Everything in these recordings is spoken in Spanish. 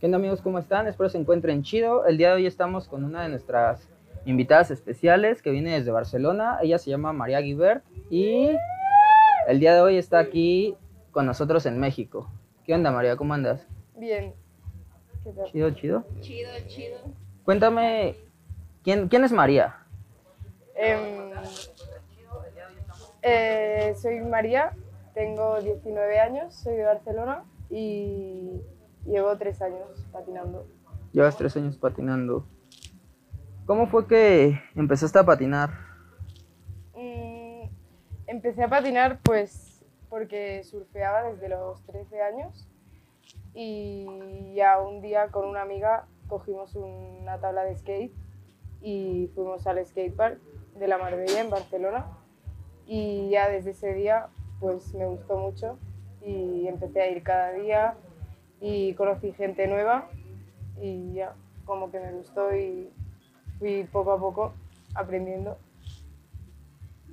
¿Qué onda amigos? ¿Cómo están? Espero se encuentren chido. El día de hoy estamos con una de nuestras invitadas especiales que viene desde Barcelona. Ella se llama María Guibert y el día de hoy está aquí con nosotros en México. ¿Qué onda María? ¿Cómo andas? Bien. ¿Qué tal? Chido, chido. Chido, chido. Cuéntame, ¿quién, quién es María? Em, eh, soy María, tengo 19 años, soy de Barcelona y llevo tres años patinando. Llevas tres años patinando. ¿Cómo fue que empezaste a patinar? Mm, empecé a patinar pues porque surfeaba desde los 13 años y ya un día con una amiga cogimos una tabla de skate y fuimos al skatepark de la Marbella en Barcelona y ya desde ese día pues me gustó mucho y empecé a ir cada día y conocí gente nueva y ya como que me gustó y fui poco a poco aprendiendo.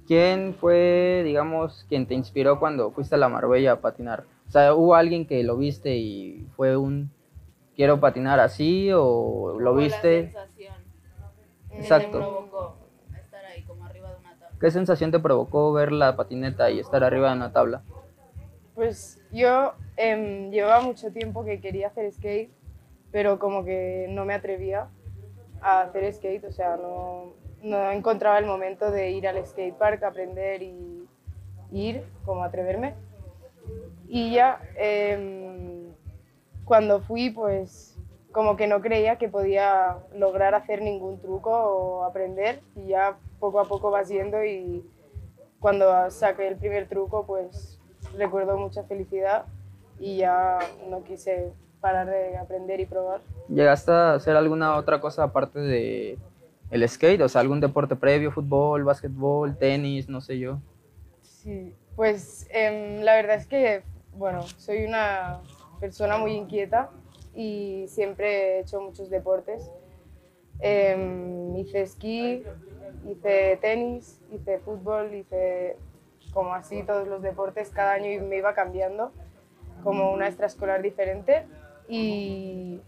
¿Quién fue, digamos, quien te inspiró cuando fuiste a la Marbella a patinar? O sea, ¿hubo alguien que lo viste y fue un quiero patinar así o lo viste? La sensación. Exacto. Me provocó estar ahí como arriba de una tabla. ¿Qué sensación te provocó ver la patineta y estar arriba de una tabla? Pues yo em, llevaba mucho tiempo que quería hacer skate, pero como que no me atrevía a hacer skate, o sea, no, encontraba el momento de ir al skatepark, aprender y ir, como atreverme. Y ya em, cuando fui, pues como que no creía que podía lograr hacer ningún truco o aprender y ya poco a poco vas yendo y cuando saqué el primer truco, pues recuerdo mucha felicidad y ya no quise parar de aprender y probar. ¿Llegaste a hacer alguna otra cosa aparte de el skate? O sea, algún deporte previo, fútbol, básquetbol, tenis, no sé yo. Sí, pues em, la verdad es que, bueno, soy una persona muy inquieta y siempre he hecho muchos deportes. Em, hice esquí, hice tenis, hice fútbol, hice como así todos los deportes cada año me iba cambiando como una extraescolar diferente y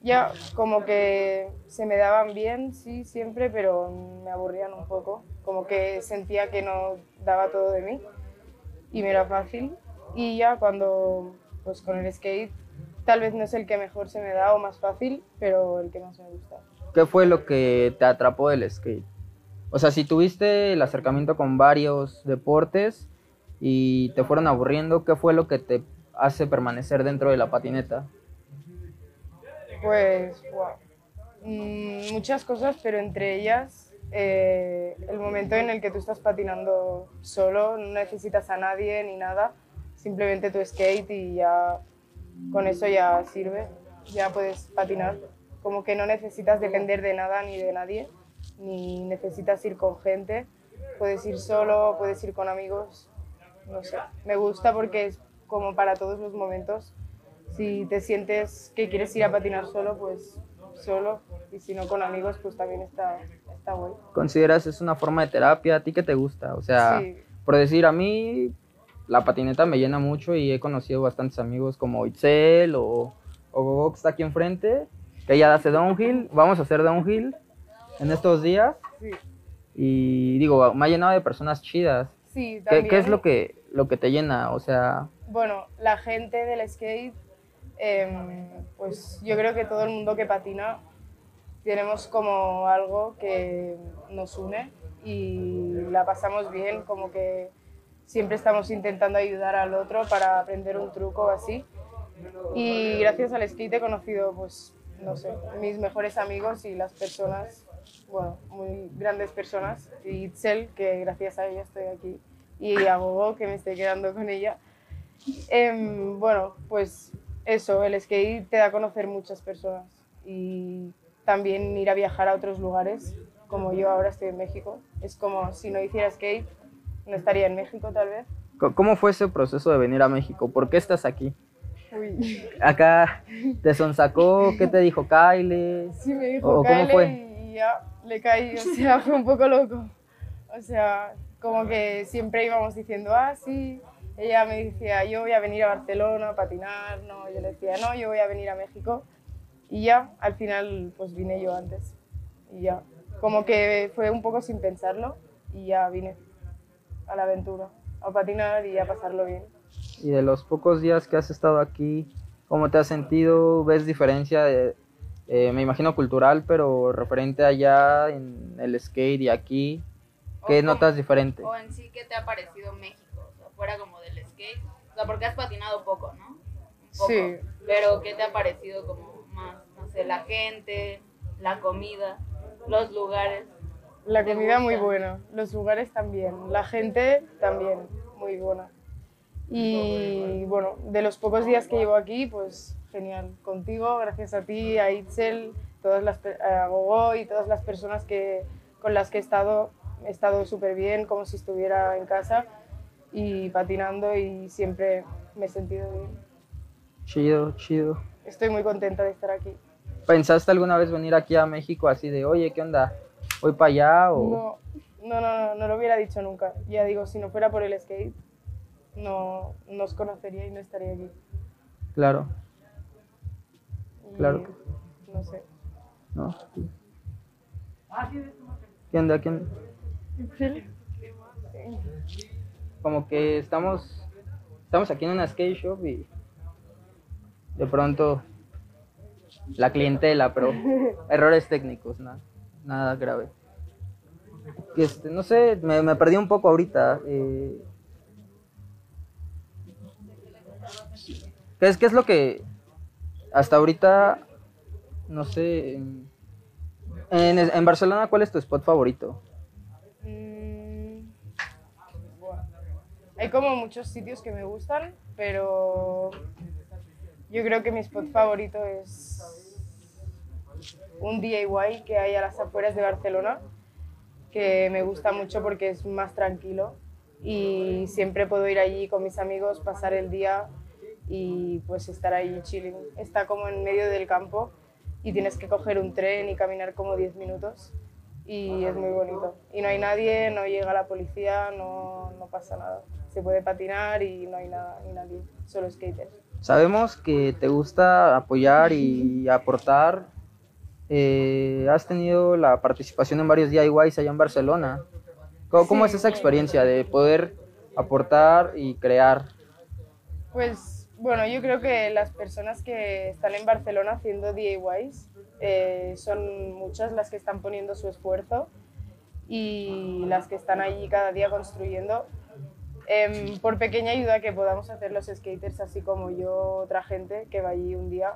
ya como que se me daban bien, sí, siempre, pero me aburrían un poco, como que sentía que no daba todo de mí y me era fácil y ya cuando pues con el skate tal vez no es el que mejor se me da o más fácil, pero el que más me gusta. ¿Qué fue lo que te atrapó del skate? O sea, si tuviste el acercamiento con varios deportes y te fueron aburriendo, ¿qué fue lo que te hace permanecer dentro de la patineta? Pues. Mm, muchas cosas, pero entre ellas eh, el momento en el que tú estás patinando solo, no necesitas a nadie ni nada, simplemente tu skate y ya con eso ya sirve, ya puedes patinar. Como que no necesitas depender de nada ni de nadie, ni necesitas ir con gente, puedes ir solo, puedes ir con amigos, no sé. Me gusta porque es como para todos los momentos. Si te sientes que quieres ir a patinar solo, pues solo, y si no con amigos, pues también está, está guay. ¿Consideras es una forma de terapia? ¿A ti qué te gusta? O sea, Sí. por decir, a mí la patineta me llena mucho y he conocido bastantes amigos como Itzel o, o Gogo que está aquí enfrente, que ella hace downhill. Vamos a hacer downhill en estos días Sí, y digo, me ha llenado de personas chidas. sí ¿Qué, también. qué es lo que, lo que te llena? O sea, Bueno, la gente del skate, em, pues yo creo que todo el mundo que patina tenemos como algo que nos une y la pasamos bien, como que siempre estamos intentando ayudar al otro para aprender un truco o así. Y gracias al skate he conocido, pues, no sé, mis mejores amigos y las personas, bueno, muy grandes personas. Y Itzel, que gracias a ella estoy aquí, y a Gogo, que me estoy quedando con ella. Em, bueno, pues eso, el skate te da a conocer muchas personas y también ir a viajar a otros lugares, como yo ahora estoy en México. Es como si no hiciera skate, no estaría en México tal vez. ¿cómo fue ese proceso de venir a México? ¿Por qué estás aquí? Uy. Acá te sonsacó, ¿qué te dijo Kyle? Sí, me dijo ¿O cómo Kyle fue? y ya le caí, o sea, fue un poco loco. O sea, como que siempre íbamos diciendo, ah, sí. Ella me decía, yo voy a venir a Barcelona a patinar, no, yo le decía, no, yo voy a venir a México. Y ya, al final, pues vine yo antes. Y ya, como que fue un poco sin pensarlo y ya vine a la aventura, a patinar y a pasarlo bien. Y de los pocos días que has estado aquí, ¿cómo te has sentido? ¿Ves diferencia de, eh, me imagino cultural, pero referente allá en el skate y aquí? ¿Qué O notas como- diferente? O en sí, ¿qué te ha parecido México? O sea, fuera como del skate. O sea, porque has patinado poco, ¿no? Un poco. Sí. Pero ¿qué te ha parecido como más, no sé, la gente, la comida, los lugares? La ¿Te comida muy buena, los lugares también, la gente también muy buena. Y bueno, de los pocos días que llevo aquí, pues genial. Contigo, gracias a ti, a Itzel, todas las, a Gogo y todas las personas que, con las que he estado, he estado súper bien, como si estuviera en casa y patinando y siempre me he sentido bien. Chido, chido. Estoy muy contenta de estar aquí. ¿Pensaste alguna vez venir aquí a México así de, oye, ¿qué onda? ¿Voy para allá? O... No, no, no, no, no lo hubiera dicho nunca. Ya digo, si no fuera por el skate, no, no os conocería y no estaría aquí. Claro, Claro que No sé. ¿no? ¿Qué onda? ¿Quién? Como que estamos, estamos aquí en una skate shop y de pronto la clientela, pero errores técnicos, nada, nada grave. Este, no sé, me, me perdí un poco ahorita. eh. ¿Qué es, ¿Qué es lo que hasta ahorita, no sé, en, Barcelona, cuál es tu spot favorito? Mm. Hay como muchos sitios que me gustan, pero yo creo que mi spot favorito es un DIY que hay a las afueras de Barcelona, que me gusta mucho porque es más tranquilo y siempre puedo ir allí con mis amigos, pasar el día y pues estar ahí chilling. Está como en medio del campo y tienes que coger un tren y caminar como 10 minutos y es muy bonito. Y no hay nadie, no llega la policía, no, no pasa nada. Se puede patinar y no hay nada, ni nadie, solo skaters. Sabemos que te gusta apoyar y aportar. Eh, has tenido la participación en varios DIYs allá en Barcelona. ¿Cómo, cómo es Sí. esa experiencia de poder aportar y crear? Pues bueno, yo creo que las personas que están en Barcelona haciendo DIYs eh, son muchas las que están poniendo su esfuerzo y las que están allí cada día construyendo. Em, por pequeña ayuda que podamos hacer los skaters, así como yo, otra gente que va allí un día,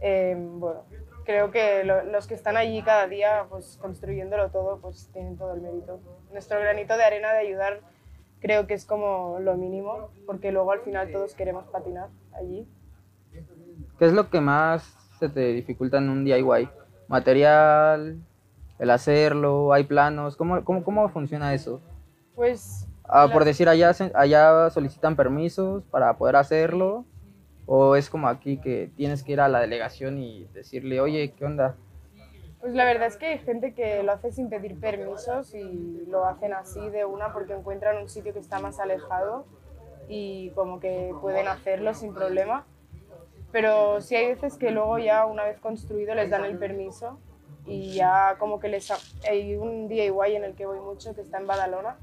em, bueno, creo que lo- los que están allí cada día pues, construyéndolo todo, pues tienen todo el mérito. Nuestro granito de arena de ayudar creo que es como lo mínimo, porque luego al final todos queremos patinar allí. ¿Qué es lo que más se te dificulta en un DIY? ¿Material? ¿El hacerlo? ¿Hay planos? ¿Cómo, cómo, cómo funciona eso? Pues Ah, la- por decir, allá, allá solicitan permisos para poder hacerlo. ¿O es como aquí que tienes que ir a la delegación y decirle, oye, ¿qué onda? Pues la verdad es que hay gente que lo hace sin pedir permisos y lo hacen así de una porque encuentran un sitio que está más alejado y como que pueden hacerlo sin problema. Pero sí hay veces que luego ya una vez construido les dan el permiso y ya como que les... ha- Hay un DIY en el que voy mucho que está en Badalona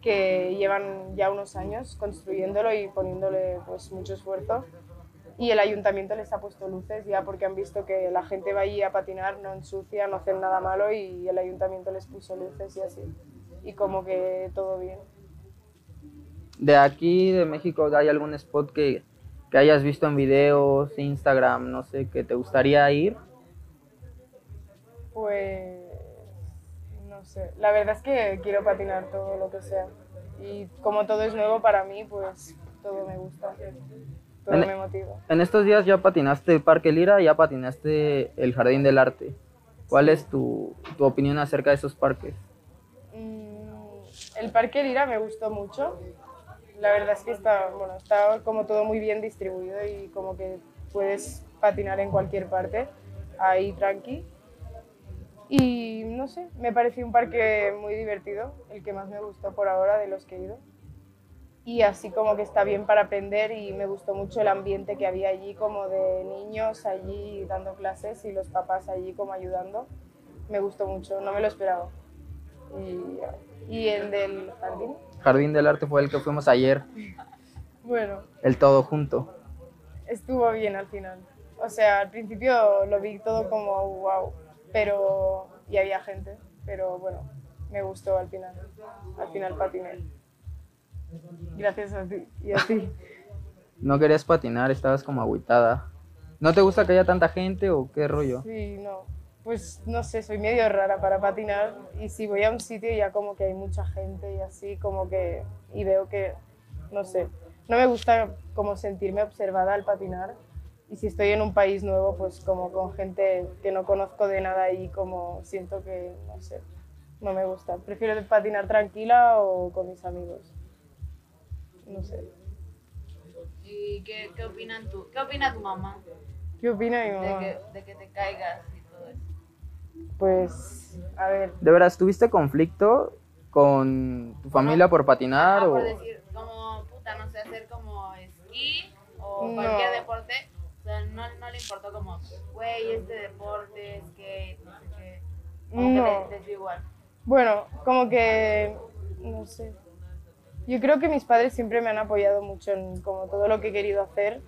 que llevan ya unos años construyéndolo y poniéndole pues mucho esfuerzo y el ayuntamiento les ha puesto luces ya porque han visto que la gente va allí a patinar, no ensucia, no hacen nada malo y el ayuntamiento les puso luces y así. Y como que todo bien. De aquí, de México, ¿hay algún spot que, que hayas visto en videos, Instagram, no sé, que te gustaría ir? Pues no sé, la verdad es que quiero patinar todo lo que sea. Y como todo es nuevo para mí, pues todo me gusta, todo En- me motiva. En estos días ya patinaste el Parque Lira y ya patinaste el Jardín del Arte. ¿Cuál es tu, tu opinión acerca de esos parques? Mm, El Parque Lira me gustó mucho. La verdad es que está, bueno, está como todo muy bien distribuido y como que puedes patinar en cualquier parte, ahí tranqui. Y no sé, me pareció un parque muy divertido, el que más me gustó por ahora de los que he ido. Y así como que está bien para aprender y me gustó mucho el ambiente que había allí como de niños allí dando clases y los papás allí como ayudando. Me gustó mucho, no me lo esperaba. Y, y el del jardín, Jardín del Arte fue el que fuimos ayer, bueno, el todo junto. estuvo bien al final. O sea, al principio lo vi todo como wow, pero y había gente, pero bueno, me gustó al final. Al final patiné. Gracias a ti y a ti. No querías patinar, estabas como agüitada. ¿No te gusta que haya tanta gente o qué rollo? Sí, no. Pues no sé, soy medio rara para patinar y si voy a un sitio ya como que hay mucha gente y así como que y veo que no sé, no me gusta como sentirme observada al patinar y si estoy en un país nuevo pues como con gente que no conozco de nada y como siento que no sé, no me gusta. Prefiero patinar tranquila o con mis amigos. No sé. ¿Y qué, qué opinan tú? ¿Qué opina tu mamá ¿Qué opina mi de mamá? que, de que te caigas y todo eso? Pues a ver, ¿De veras tuviste conflicto con tu familia por patinar Ah, o por decir, como, puta, no sé, hacer como esquí o No. cualquier deporte. O sea, no, no le importó como, güey, este deporte, skate, no sé qué. Como No. que les, les dio igual. Bueno, como que, no sé. Yo creo que mis padres siempre me han apoyado mucho en como todo lo que he querido hacer,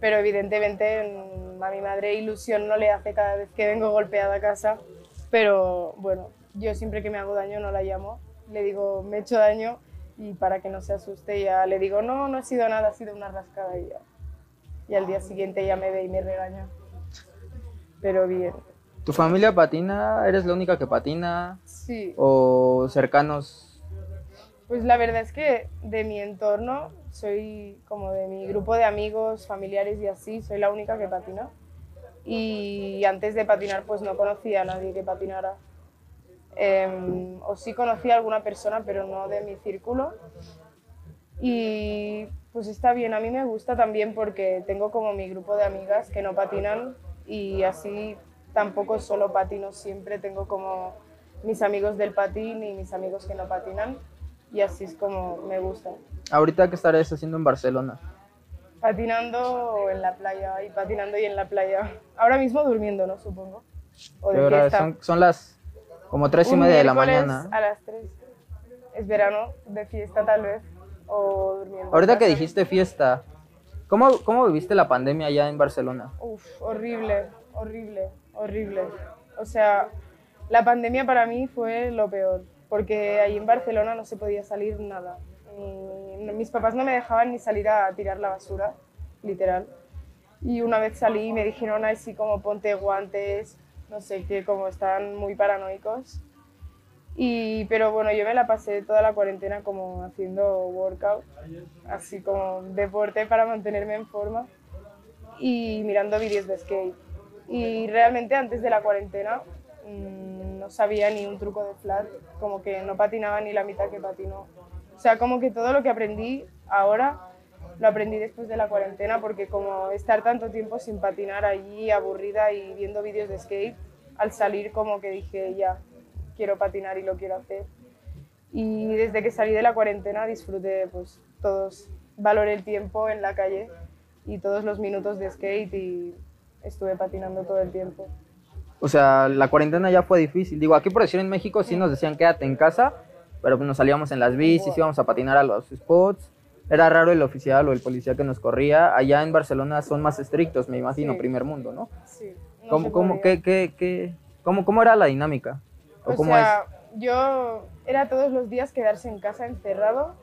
pero evidentemente mm, a mi madre ilusión no le hace cada vez que vengo golpeada a casa. Pero bueno, yo siempre que me hago daño no la llamo, le digo, me he hecho daño y para que no se asuste ya le digo, no, no ha sido nada, ha sido una rascada y ya. Y al día siguiente ya me ve y me regaña. Pero bien, tu familia patina? ¿Eres la única que patina? sí. ¿O cercanos? Pues la verdad es que de mi entorno, soy como de mi grupo de amigos, familiares y así, soy la única que patina. Y antes de patinar pues no conocía a nadie que patinara. Em, o sí conocía a alguna persona, pero no de mi círculo. Y pues está bien, a mí me gusta también porque tengo como mi grupo de amigas que no patinan y así tampoco solo patino siempre, tengo como mis amigos del patín y mis amigos que no patinan y así es como me gusta. ¿Ahorita qué estarías haciendo en Barcelona? Patinando en la playa y patinando y en la playa. Ahora mismo durmiendo, ¿no? Supongo. O ¿Qué de hora? Son, son las como tres y Un media de la mañana. A las 3. Es verano, de fiesta tal vez. O durmiendo. en Ahorita que dijiste fiesta, ¿cómo, ¿cómo viviste la pandemia allá en Barcelona? Uf, horrible, horrible, horrible. O sea, la pandemia para mí fue lo peor, porque ahí en Barcelona no se podía salir nada. Ni- mis papás no me dejaban ni salir a tirar la basura, literal. Y una vez salí y me dijeron así como ponte guantes, no sé qué, como están muy paranoicos. Y, pero bueno, yo me la pasé toda la cuarentena como haciendo workout, así como deporte para mantenerme en forma y mirando vídeos de skate. Y realmente antes de la cuarentena mm, no sabía ni un truco de flat, como que no patinaba ni la mitad que patino. O sea, como que todo lo que aprendí ahora lo aprendí después de la cuarentena porque como estar tanto tiempo sin patinar allí aburrida y viendo vídeos de skate, al salir como que dije ya, quiero patinar y lo quiero hacer. Y desde que salí de la cuarentena disfruté pues todos, valoré el tiempo en la calle y todos los minutos de skate y estuve patinando todo el tiempo. O sea, la cuarentena ya fue difícil. Digo, aquí por decir en México sí nos decían quédate en casa, pero pues nos salíamos en las bicis, íbamos a patinar a los spots. Era raro el oficial o el policía que nos corría. Allá en Barcelona son más estrictos, me imagino, Sí. primer mundo, ¿no? Sí, no ¿Cómo, qué, qué, qué- cómo, cómo era la dinámica? ¿O O cómo sea, yo era todos los días quedarse en casa encerrado.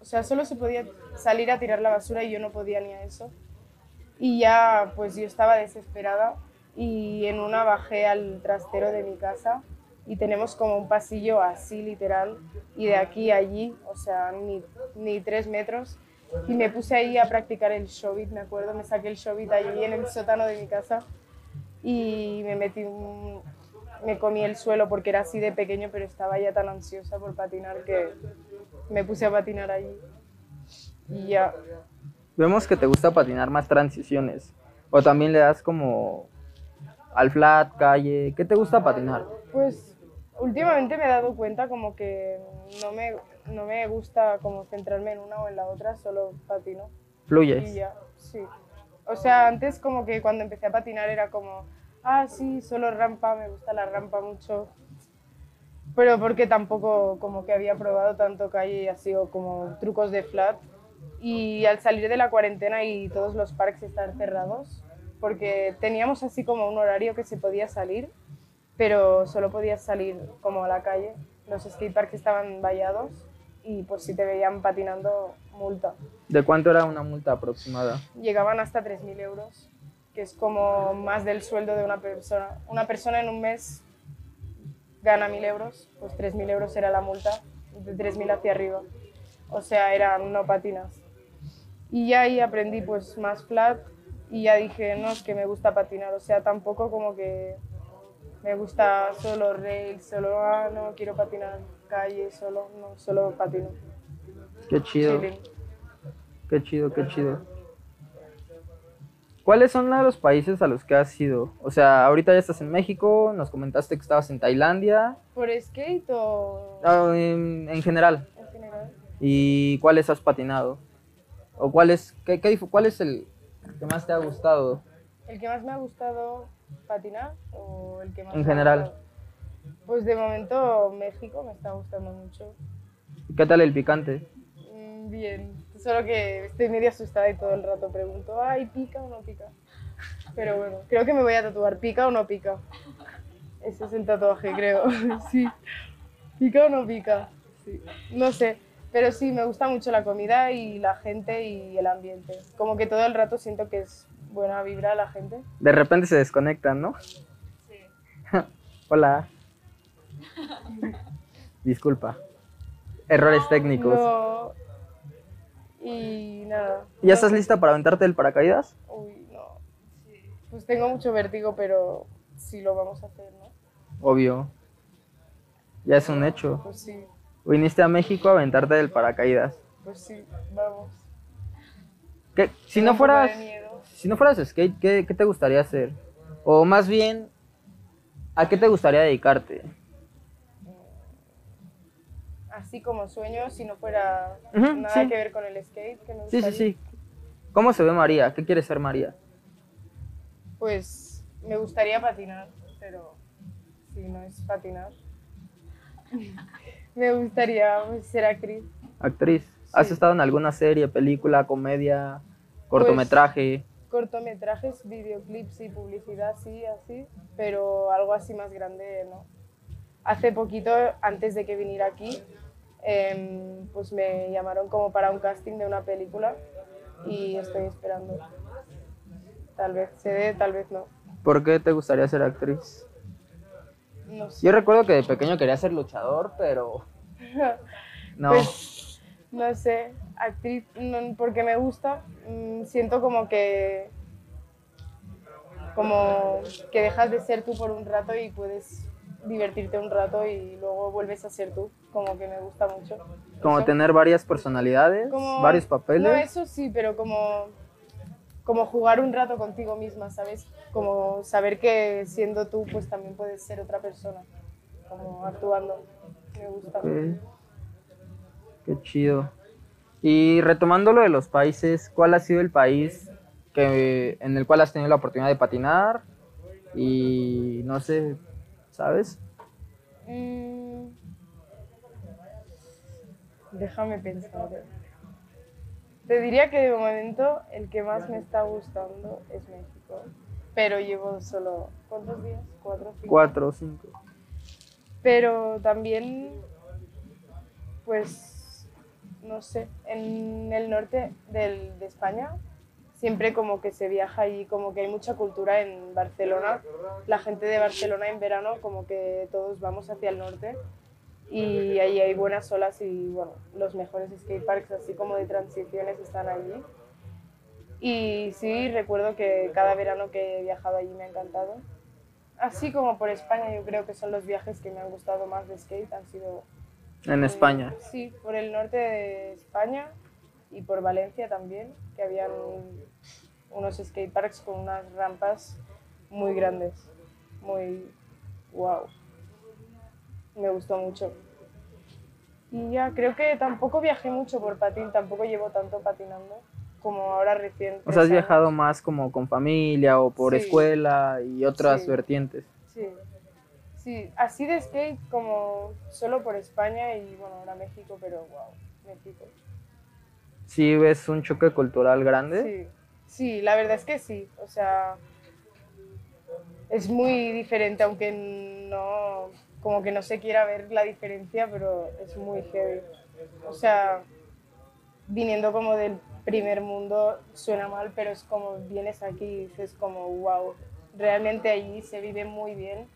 O sea, solo se podía salir a tirar la basura y yo no podía ni a eso. Y ya, pues yo estaba desesperada y en una bajé al trastero de mi casa y tenemos como un pasillo así literal y de aquí a allí, o sea, ni, ni tres metros. Y me puse ahí a practicar el showbit, me acuerdo, me saqué el showbit allí en el sótano de mi casa y me metí un- me comí el suelo porque era así de pequeño, pero estaba ya tan ansiosa por patinar que me puse a patinar allí. Y ya, Vemos que te gusta patinar más transiciones. O también le das como al flat, calle. ¿Qué te gusta patinar? pues últimamente me he dado cuenta como que no me, no me gusta como centrarme en una o en la otra, solo patino. Y Fluyes. ya, sí. O sea, antes como que cuando empecé a patinar era como, ah, sí, solo rampa, me gusta la rampa mucho. Pero porque tampoco como que había probado tanto calle y así o como trucos de flat. Y al salir de la cuarentena y todos los parques estar cerrados, porque teníamos así como un horario que se podía salir, pero solo podías salir como a la calle. Los skateparks estaban vallados y pues si te veían patinando, multa. ¿De cuánto era una multa aproximada? Llegaban hasta 3.000 euros, que es como más del sueldo de una persona. Una persona en un mes gana 1.000 euros, pues 3.000 euros era la multa, de 3.000 hacia arriba. O sea, eran no patinas. Y ya ahí aprendí pues más flat y ya dije, no, es que me gusta patinar. O sea, tampoco como que me gusta solo rail, solo, ah, no, quiero patinar calle, solo, no, solo patino. Qué chido, qué chido, qué chido. ¿Cuáles son los países a los que has ido? O sea, ahorita ya estás en México, nos comentaste que estabas en Tailandia, ¿Por skate o ah, en, en general. en general? ¿Y cuáles has patinado? ¿O cuál es, qué, qué cuál es el que más te ha gustado? ¿El que más me ha gustado patinar o el que más En me ha general. gustado? Pues de momento México me está gustando mucho. ¿Qué tal el picante? Mm, Bien, solo que estoy medio asustada y todo el rato pregunto, ay, ¿pica o no pica? Pero bueno, creo que me voy a tatuar, ¿pica o no pica? Ese es el tatuaje, creo. Sí. ¿Pica o no pica? Sí. No sé, pero sí, me gusta mucho la comida y la gente y el ambiente. Como que todo el rato siento que es buena vibra la gente. De repente se desconectan, ¿no? Sí. Hola. Disculpa. Errores técnicos. No. Y nada. ¿Ya estás lista para aventarte el paracaídas? Uy, no. Pues tengo mucho vértigo, pero sí lo vamos a hacer, ¿no? Obvio. Ya es un hecho. Pues sí, Viniste a México a aventarte del paracaídas. pues sí, vamos. ¿Qué? Si no fueras, si no fueras skate, ¿qué, qué te gustaría hacer? O más bien, ¿a qué te gustaría dedicarte? Así como sueño, si no fuera nada sí. que ver con el skate, que me Sí, sí, sí. ¿Cómo se ve María? ¿Qué quiere ser María? Pues me gustaría patinar, pero si no es patinar. me gustaría pues, ser actriz. Actriz. ¿Has estado en alguna serie, película, comedia, cortometraje? Cortometrajes, videoclips y publicidad, sí, así, pero algo así más grande, no. Hace poquito, antes de que viniera aquí, em, pues me llamaron como para un casting de una película y estoy esperando. Tal vez se dé, tal vez no. ¿Por qué te gustaría ser actriz? No sé. Yo recuerdo que de pequeño quería ser luchador, pero no. Pues, no sé, actriz, no, porque me gusta, mm, siento como que como que dejas de ser tú por un rato y puedes divertirte un rato y luego vuelves a ser tú, como que me gusta mucho. como Eso. tener varias personalidades, Como- varios papeles. No, eso sí, pero como, como jugar un rato contigo misma, ¿sabes? Como saber que siendo tú, pues también puedes ser otra persona, como actuando. Me gusta. Ok. Qué chido. Y retomando lo de los países, ¿cuál ha sido el país que, en el cual has tenido la oportunidad de patinar? Y no sé, ¿sabes? Mm, déjame pensar. Te diría que de momento el que más me está gustando es México. Pero llevo solo, ¿cuántos días? ¿Cuatro? cinco? Cuatro o cinco. Pero también, pues, no sé, en el norte del- de España siempre como que se viaja allí, como que hay mucha cultura en Barcelona. La gente de Barcelona en verano como que todos vamos hacia el norte y ahí hay buenas olas y bueno, los mejores skateparks así como de transiciones están allí. Y sí, recuerdo que cada verano que he viajado allí me ha encantado. Así como por España, yo creo que son los viajes que me han gustado más de skate, han sido... En eh, España. Sí, por el norte de España y por Valencia también, que habían unos skateparks con unas rampas muy grandes, muy wow. Me gustó mucho. Y ya, creo que tampoco viajé mucho por patín, tampoco llevo tanto patinando como ahora recién. O sea, has viajado más como con familia o por Sí. escuela y otras Sí. vertientes. Sí. Sí, así de skate como solo por España y bueno, ahora México, pero wow, México. Sí, ves un choque cultural grande. Sí, sí, la verdad es que sí. O sea, es muy diferente, aunque no, como que no se quiera ver la diferencia, pero es muy heavy. O sea, viniendo como del primer mundo suena mal, pero es como vienes aquí y dices como, wow, realmente allí se vive muy bien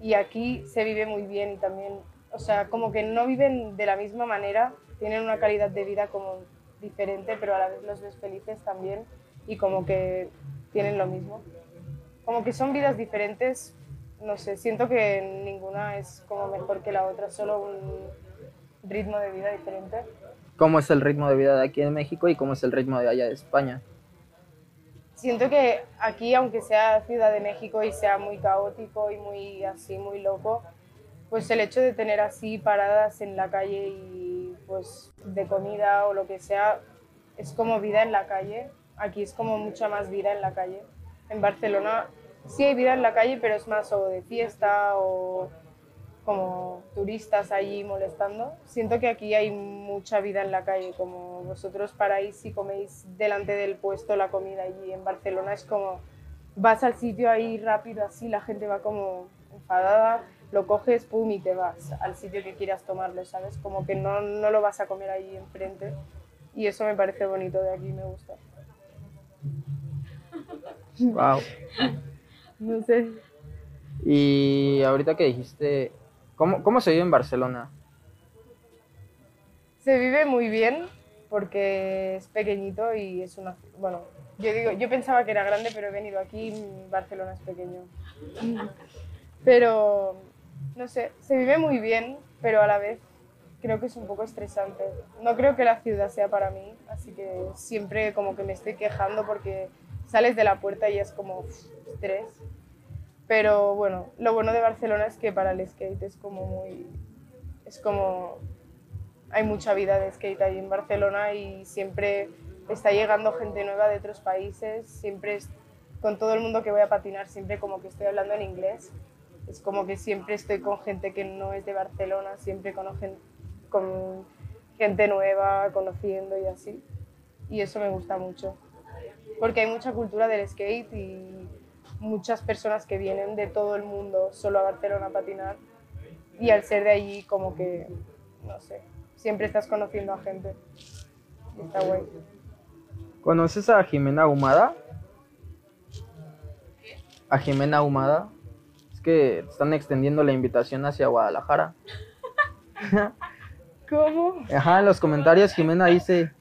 y aquí se vive muy bien y también, o sea, como que no viven de la misma manera, tienen una calidad de vida como diferente, pero a la vez los ves felices también y como que tienen lo mismo. Como que son vidas diferentes, no sé, siento que ninguna es como mejor que la otra, solo un ritmo de vida diferente. ¿Cómo es el ritmo de vida de aquí en México y cómo es el ritmo de allá de España? Siento que aquí, aunque sea Ciudad de México y sea muy caótico y muy así, muy loco, pues el hecho de tener así paradas en la calle y pues de comida o lo que sea, es como vida en la calle. Aquí es como mucha más vida en la calle. En Barcelona sí hay vida en la calle, pero es más o de fiesta o como turistas allí molestando. Siento que aquí hay mucha vida en la calle, como vosotros paráis y coméis delante del puesto la comida y en Barcelona es como vas al sitio ahí rápido así, la gente va como enfadada, lo coges, pum, y te vas al sitio que quieras tomarlo, ¿sabes? Como que no, no lo vas a comer ahí enfrente y eso me parece bonito de aquí, me gusta. Wow. No sé. Y ahorita que dijiste, ¿cómo, cómo se vive en Barcelona? Se vive muy bien porque es pequeñito y es una... Bueno, yo digo, yo pensaba que era grande, pero he venido aquí y Barcelona es pequeño. Pero, no sé, se vive muy bien, pero a la vez creo que es un poco estresante. No creo que la ciudad sea para mí, así que siempre como que me estoy quejando porque sales de la puerta y es como estrés. Pero bueno, lo bueno de Barcelona es que para el skate es como muy... Es como hay mucha vida de skate ahí en Barcelona y siempre está llegando gente nueva de otros países, siempre con todo el mundo que voy a patinar, siempre como que estoy hablando en inglés, es como que siempre estoy con gente que no es de Barcelona, siempre con, con gente nueva, conociendo y así, y eso me gusta mucho, porque hay mucha cultura del skate y muchas personas que vienen de todo el mundo solo a Barcelona a patinar y al ser de allí como que, no sé, siempre estás conociendo a gente. Y Está guay. ¿Conoces a Jimena Humada? A Jimena Humada. Es que están extendiendo la invitación hacia Guadalajara. ¿Cómo? Ajá, en los comentarios Jimena dice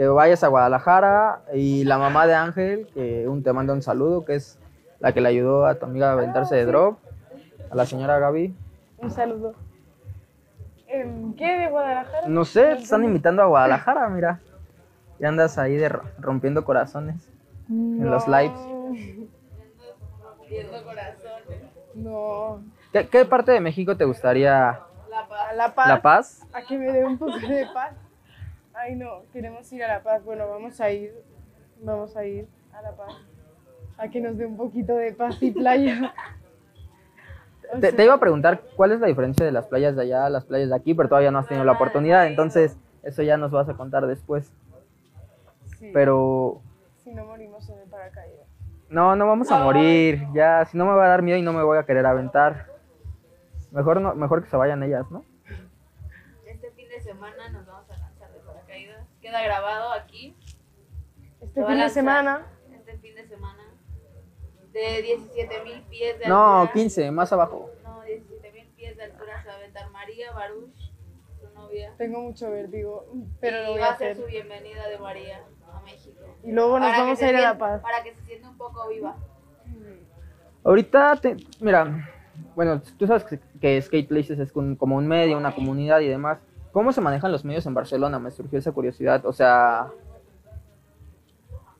que vayas a Guadalajara y la mamá de Ángel, que un, te manda un saludo, que es la que le ayudó a tu amiga a aventarse de drop, a la señora Gaby. Un saludo. Em, ¿Qué de Guadalajara? No sé, te están invitando a Guadalajara, mira. Y andas ahí de ro- rompiendo corazones. en los lives. Rompiendo corazones. No. ¿Qué, qué parte de México te gustaría? La paz. La Paz. ¿La Paz? A que me dé un poco de paz. Ay, no, queremos ir a La Paz. Bueno, vamos a ir. Vamos a ir a La Paz. A que nos dé un poquito de paz y playa. O Te, sea, te iba a preguntar cuál es la diferencia de las playas de allá a las playas de aquí, pero todavía no has tenido la oportunidad, entonces eso ya nos vas a contar después. sí, Pero Si no morimos en el paracaídas. no, no vamos a No. morir. Ya, si no me va a dar miedo y no me voy a querer aventar. Mejor no, mejor que se vayan ellas, ¿no? Este fin de semana nos vamos a lanzar de paracaídas. Queda grabado aquí. Este fin de semana. Este fin de semana. De 17 mil pies de No, altura. 15, más abajo. No, 17 mil pies de altura se va a aventar María Baruch, su novia. Tengo mucho vértigo, pero y lo voy va a ser hacer. su bienvenida de María a México. Y luego nos Para vamos se a ir a La sienta- Paz. Para que se sienta un poco viva. Ahorita, te- mira, bueno, tú sabes que, que Skate Places es un- como un medio, una comunidad y demás. ¿Cómo se manejan los medios en Barcelona? Me surgió esa curiosidad. O sea,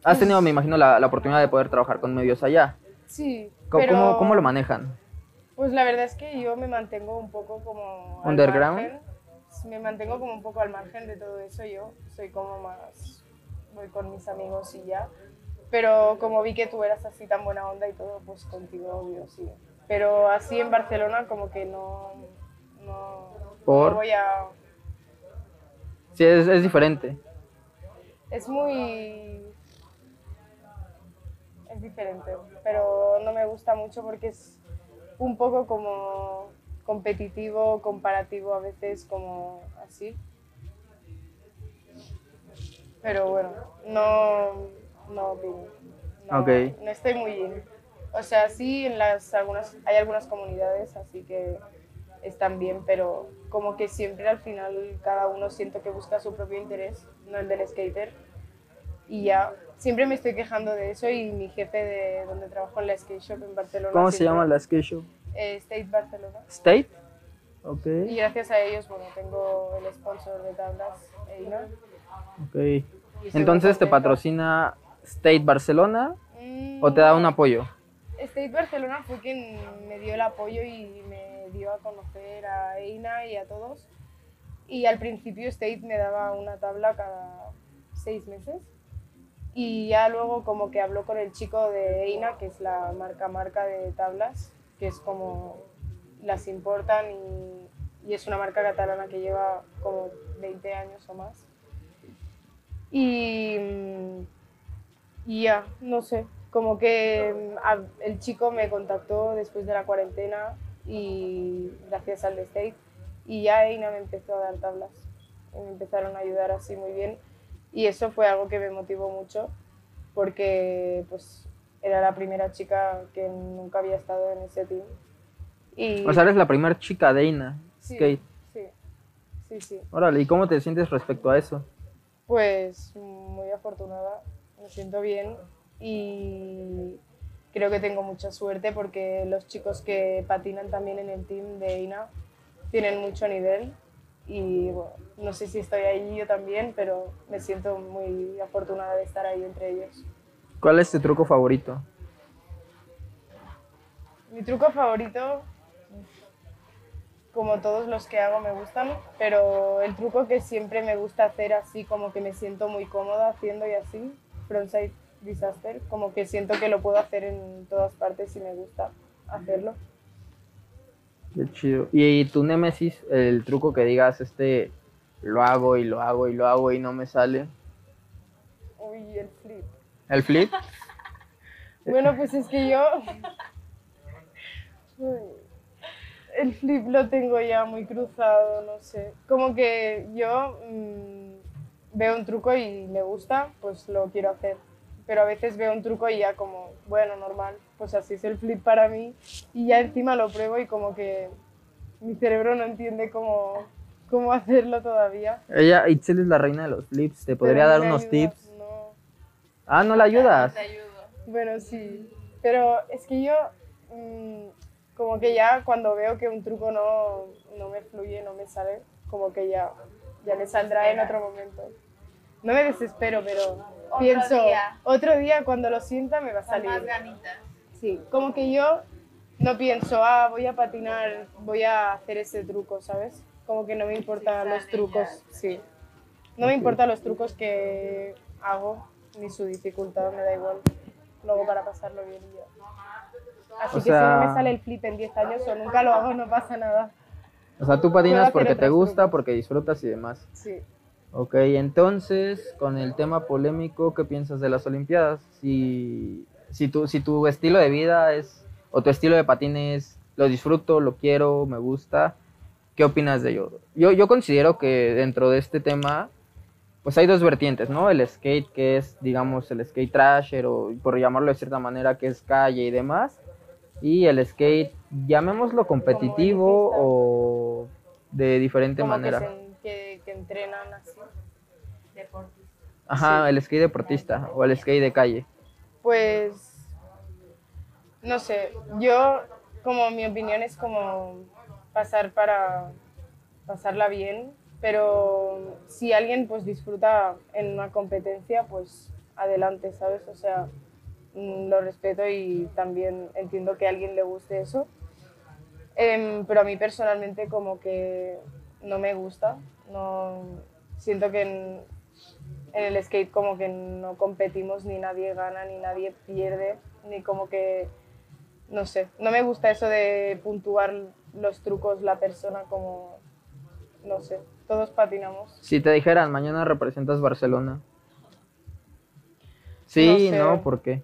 has tenido, me imagino, la, la oportunidad de poder trabajar con medios allá. Sí, ¿Cómo, pero... cómo- cómo lo manejan? Pues la verdad es que yo me mantengo un poco como... ¿Underground? margen. me mantengo como un poco al margen de todo eso yo. Soy como más, voy con mis amigos y ya. Pero como vi que tú eras así tan buena onda y todo, pues contigo, obvio, sí. Pero así en Barcelona como que no, no, ¿Por? no voy a... Sí, es, es diferente. Es muy... Es diferente, pero no me gusta mucho porque es un poco como competitivo, comparativo a veces, como así. Pero bueno, no, no opino. No, no estoy muy in. O sea, sí, en las algunas, hay algunas comunidades, así que están bien, pero como que siempre al final cada uno siento que busca su propio interés, no el del skater. Y ya, siempre me estoy quejando de eso y mi jefe de donde trabajo en la skate shop en Barcelona. ¿Cómo se llama la skate show? eh, State Barcelona. State. Ok. Y gracias a ellos, bueno, tengo el sponsor de tablas, Eina. ok. Entonces te patrocina State Barcelona Mm, o te da un apoyo. State Barcelona fue quien me dio el apoyo y me dio a conocer a Eina y a todos. Y al principio State me daba una tabla cada seis meses. Y ya luego como que habló con el chico de Eina, que es la marca marca de tablas, que es como las importan y, y es una marca catalana que lleva como 20 años o más. Y, y ya, no sé, como que mm, el chico me contactó después de la cuarentena y gracias al State y ya Eina me empezó a dar tablas y me empezaron a ayudar así muy bien y eso fue algo que me motivó mucho porque pues era la primera chica que nunca había estado en ese team y O sea, eres la primera chica de Ina sí, Skate. sí, sí, sí. Órale, ¿y cómo te sientes respecto a eso? Pues muy afortunada, me siento bien y creo que tengo mucha suerte porque los chicos que patinan también en el team de INA tienen mucho nivel y bueno, no sé si estoy ahí yo también, pero me siento muy afortunada de estar ahí entre ellos. ¿Cuál es tu truco favorito? Mi truco favorito, como todos los que hago me gustan, pero el truco que siempre me gusta hacer así, como que me siento muy cómoda haciendo y así, frontside disaster, como que siento que lo puedo hacer en todas partes y me gusta hacerlo. Qué chido. ¿Y tu némesis, el truco que digas, este, lo hago y lo hago y lo hago y no me sale? Uy, el flip. ¿El flip? Bueno, pues es que yo... El flip lo tengo ya muy cruzado, no sé. Como que yo mm, veo un truco y me gusta, pues lo quiero hacer. Pero a veces veo un truco y ya como, bueno, normal, pues así es el flip para mí. Y ya encima lo pruebo y como que mi cerebro no entiende cómo, cómo hacerlo todavía. Ella, Itzel es la reina de los flips, te podría dar me unos ayudas, tips. No. Ah, ¿no la ayudas? Te ayudo. Bueno, sí, pero es que yo mm, como que ya cuando veo que un truco no, no me fluye, no me sale, como que ya, ya me saldrá en otro momento. No me desespero, pero pienso, día. otro día cuando lo sienta me va a Con más salir. ganitas. Sí, como que yo no pienso, ah, voy a patinar, voy a hacer ese truco, ¿sabes? Como que no me importan Sí, los trucos, ya. sí. No me importan los trucos que hago, ni su dificultad, me da igual. Luego para pasarlo bien y ya. Así O que si no sea- me sale el flip en 10 años o nunca lo hago, no pasa nada. O sea, tú patinas porque te gusta, porque disfrutas y demás. Sí. Ok, entonces, con el tema polémico, ¿qué piensas de las Olimpiadas? Si, si, tu, si tu estilo de vida es, o tu estilo de patín es, lo disfruto, lo quiero, me gusta, ¿qué opinas de ello? Yo, yo considero que dentro de este tema, pues hay dos vertientes, ¿no? El skate, que es, digamos, el skate trasher, o por llamarlo de cierta manera, que es calle y demás, y el skate, llamémoslo competitivo o de diferente Como manera. que, se- que, que entrenan así. Ajá, el skate deportista o el skate de calle. Pues, no sé, yo como mi opinión es como pasar para pasarla bien, pero si alguien pues disfruta en una competencia, pues adelante, ¿sabes? O sea, mm, lo respeto y también entiendo que a alguien le guste eso. Em, pero a mí personalmente como que no me gusta. No, siento que en, el skate como que no competimos, ni nadie gana, ni nadie pierde, ni como que, no sé, no me gusta eso de puntuar los trucos la persona como, no sé, todos patinamos. Si te dijeran, mañana representas Barcelona. Sí, sé. no, ¿por qué?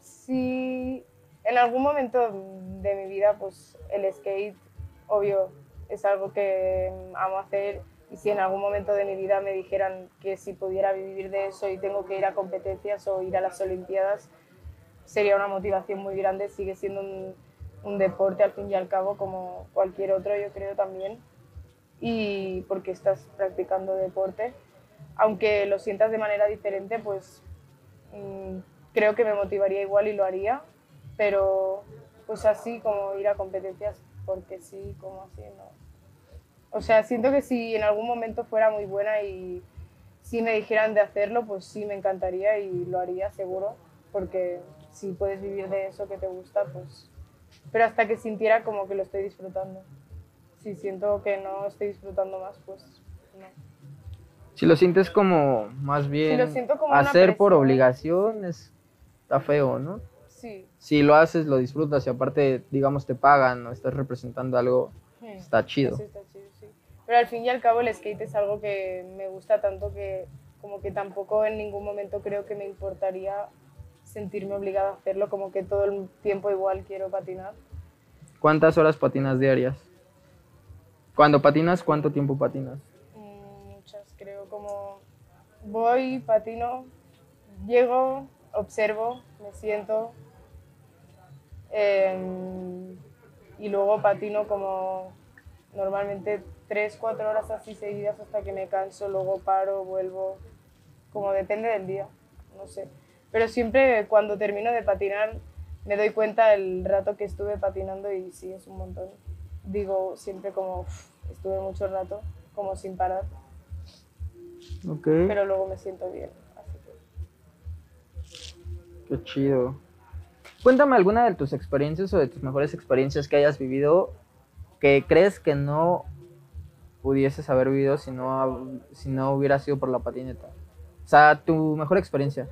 Sí, en algún momento de mi vida, pues el skate, obvio, es algo que amo hacer. Y si en algún momento de mi vida me dijeran que si pudiera vivir de eso y tengo que ir a competencias o ir a las Olimpiadas, sería una motivación muy grande. Sigue siendo un, deporte al fin y al cabo como cualquier otro, yo creo también. Y porque estás practicando deporte. Aunque lo sientas de manera diferente, pues mm, creo que me motivaría igual y lo haría, pero pues así como ir a competencias porque sí, como así, no. O sea, siento que si en algún momento fuera muy buena y si me dijeran de hacerlo, pues sí me encantaría y lo haría seguro, porque si puedes vivir de eso que te gusta, pues... Pero hasta que sintiera como que lo estoy disfrutando. Si siento que no estoy disfrutando más, pues no. Si lo sientes como más bien lo siento como hacer por obligación, es, está feo, ¿no? Sí. Si lo haces, lo disfrutas y aparte, digamos, te pagan o estás representando algo, Hmm. está chido. Está chido, sí. Pero al fin y al cabo el skate es algo que me gusta tanto que como que tampoco en ningún momento creo que me importaría sentirme obligada a hacerlo, como que todo el tiempo igual quiero patinar. ¿Cuántas horas patinas diarias? Cuando patinas, ¿cuánto tiempo patinas? Mm, Muchas, creo, como voy, patino, llego, observo, me siento em, y luego patino como normalmente 3, 4 horas así seguidas hasta que me canso, luego paro, vuelvo, como depende del día, no sé. Pero siempre cuando termino de patinar me doy cuenta el rato que estuve patinando y sí, es un montón. Digo siempre como "Uf, estuve mucho rato, como sin parar Ok, pero luego me siento bien. Así que. qué chido. Cuéntame alguna de tus experiencias o de tus mejores experiencias que hayas vivido que crees que no pudieses haber vivido si no, si no hubiera sido por la patineta. O sea, tu mejor experiencia.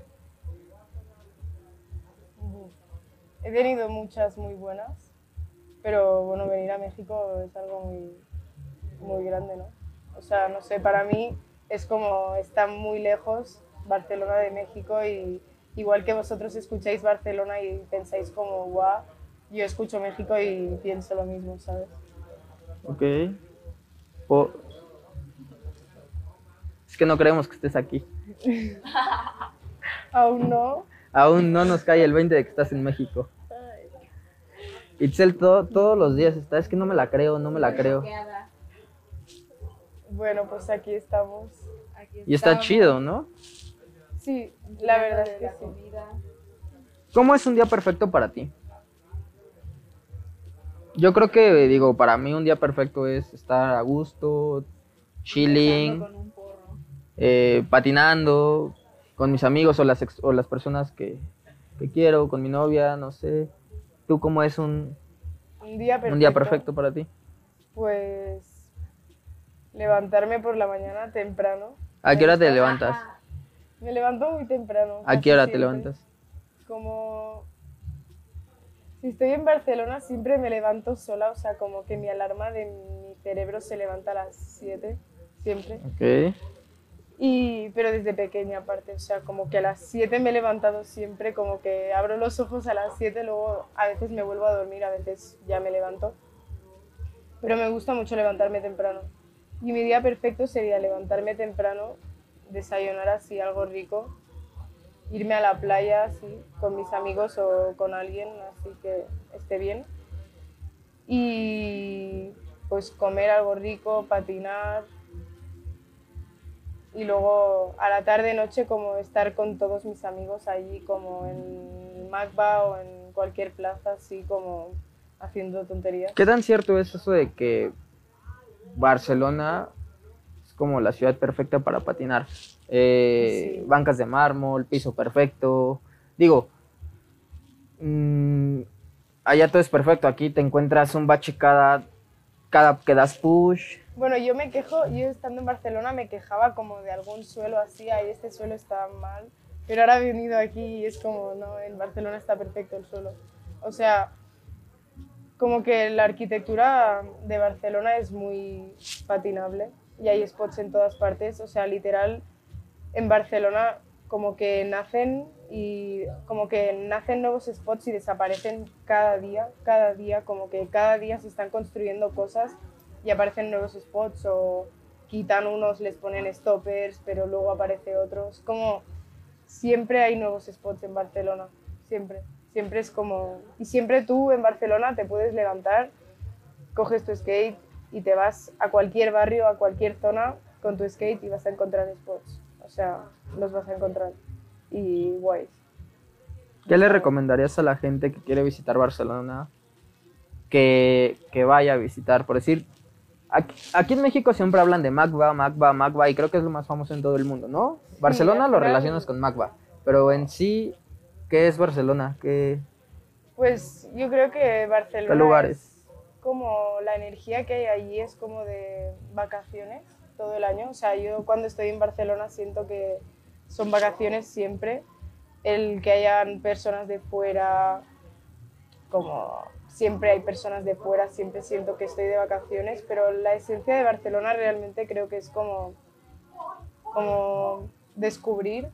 He tenido muchas muy buenas, pero bueno, venir a México es algo muy, muy grande, ¿no? O sea, no sé, para mí es como está muy lejos Barcelona de México y igual que vosotros escucháis Barcelona y pensáis como, guau, yo escucho México y pienso lo mismo, ¿sabes? Ok. Es que no creemos que estés aquí. Aún no. Aún no nos cae el 20 de que estás en México. Itzel to- todos los días está, es que no me la creo, no me la creo. Bueno, pues aquí estamos. Aquí Y está estamos, chido, ¿no? Sí, la verdad es que sí. ¿Cómo es un día perfecto para ti? Yo creo que, digo, para mí un día perfecto es estar a gusto, chilling, Empezando con un porro. eh, patinando con mis amigos o las, ex- o las personas que, que quiero, con mi novia, no sé. ¿Tú cómo es un, Un día perfecto. un día perfecto para ti? Pues levantarme por la mañana temprano. ¿A qué hora te levantas? Me levanto muy temprano. ¿A qué hora te levantas? Como si estoy en Barcelona siempre me levanto sola, o sea, como que mi alarma de mi cerebro se levanta a las 7, siempre. Ok. Y, pero desde pequeña aparte, o sea, como que a las 7 me he levantado siempre, como que abro los ojos a las 7, luego a veces me vuelvo a dormir, a veces ya me levanto. Pero me gusta mucho levantarme temprano. Y mi día perfecto sería levantarme temprano, desayunar así algo rico, irme a la playa así, con mis amigos o con alguien, así que esté bien. Y pues comer algo rico, patinar, y luego a la tarde noche como estar con todos mis amigos allí como en Macba o en cualquier plaza así como haciendo tonterías. ¿Qué tan cierto es eso de que Barcelona es como la ciudad perfecta para patinar? Eh, Sí. Bancas de mármol, piso perfecto. Digo, mm, allá todo es perfecto. Aquí te encuentras un bache cada cada que das push. Bueno, yo me quejo, yo estando en Barcelona me quejaba como de algún suelo así, ahí este suelo está mal, pero ahora he venido aquí y es como, no, en Barcelona está perfecto el suelo. O sea, como que la arquitectura de Barcelona es muy patinable y hay spots en todas partes, o sea, literal, en Barcelona como que nacen y como que nacen nuevos spots y desaparecen cada día, cada día, como que cada día se están construyendo cosas y aparecen nuevos spots o quitan unos, les ponen stoppers, pero luego aparece otros. Como siempre hay nuevos spots en Barcelona, siempre. Siempre es como... Y siempre tú en Barcelona te puedes levantar, coges tu skate y te vas a cualquier barrio, a cualquier zona con tu skate y vas a encontrar spots. O sea, los vas a encontrar. Y guays. ¿Qué le recomendarías a la gente que quiere visitar Barcelona que, que vaya a visitar? Por decir, aquí, aquí en México siempre hablan de Magba, Magba, Magba, y creo que es lo más famoso en todo el mundo, ¿no? Barcelona al lo relacionas con Magba, pero en sí, ¿qué es Barcelona? ¿Qué, Pues yo creo que Barcelona qué lugares? Como la energía que hay allí es como de vacaciones todo el año. O sea, yo cuando estoy en Barcelona siento que son vacaciones siempre. El que hayan personas de fuera, como siempre hay personas de fuera, siempre siento que estoy de vacaciones, pero la esencia de Barcelona realmente creo que es como, como descubrir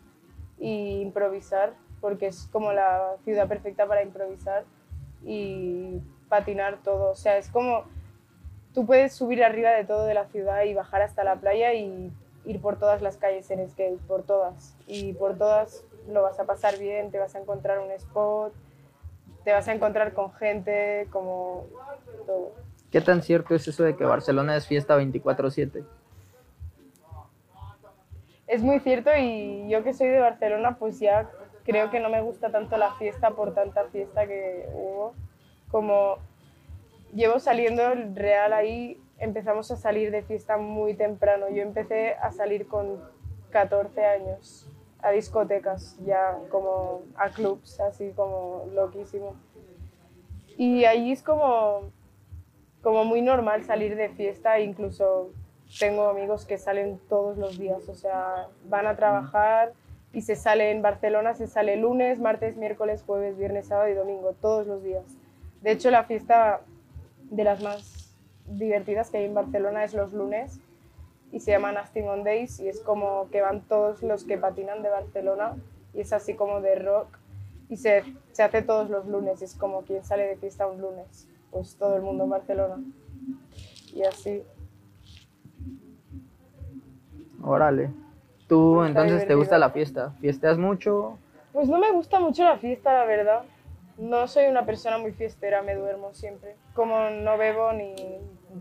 y improvisar, porque es como la ciudad perfecta para improvisar y patinar todo. O sea, es como tú puedes subir arriba de todo de la ciudad y bajar hasta la playa y ir por todas las calles en skate, por todas. Y por todas lo vas a pasar bien, te vas a encontrar un spot, te vas a encontrar con gente, como todo. ¿Qué tan cierto es eso de que Barcelona es fiesta 24/7? Es muy cierto y yo que soy de Barcelona, pues ya creo que no me gusta tanto la fiesta por tanta fiesta que hubo. Como llevo saliendo el real ahí, empezamos a salir de fiesta muy temprano. Yo empecé a salir con 14 años a discotecas, ya como a clubs, así como loquísimo. Y allí es como, como muy normal salir de fiesta, incluso tengo amigos que salen todos los días, o sea, van a trabajar y se sale en Barcelona, se sale lunes, martes, miércoles, jueves, viernes, sábado y domingo, todos los días. De hecho, la fiesta de las más divertidas que hay en Barcelona es los lunes y se llama Nasty Mondays y es como que van todos los que patinan de Barcelona y es así como de rock y se, se hace todos los lunes, es como quien sale de fiesta un lunes, pues todo el mundo en Barcelona y así. Órale. ¿Tú Está entonces te gusta la fiesta? ¿Fiesteas mucho? Pues no me gusta mucho la fiesta, la verdad. No soy una persona muy fiestera, me duermo siempre. Como no bebo ni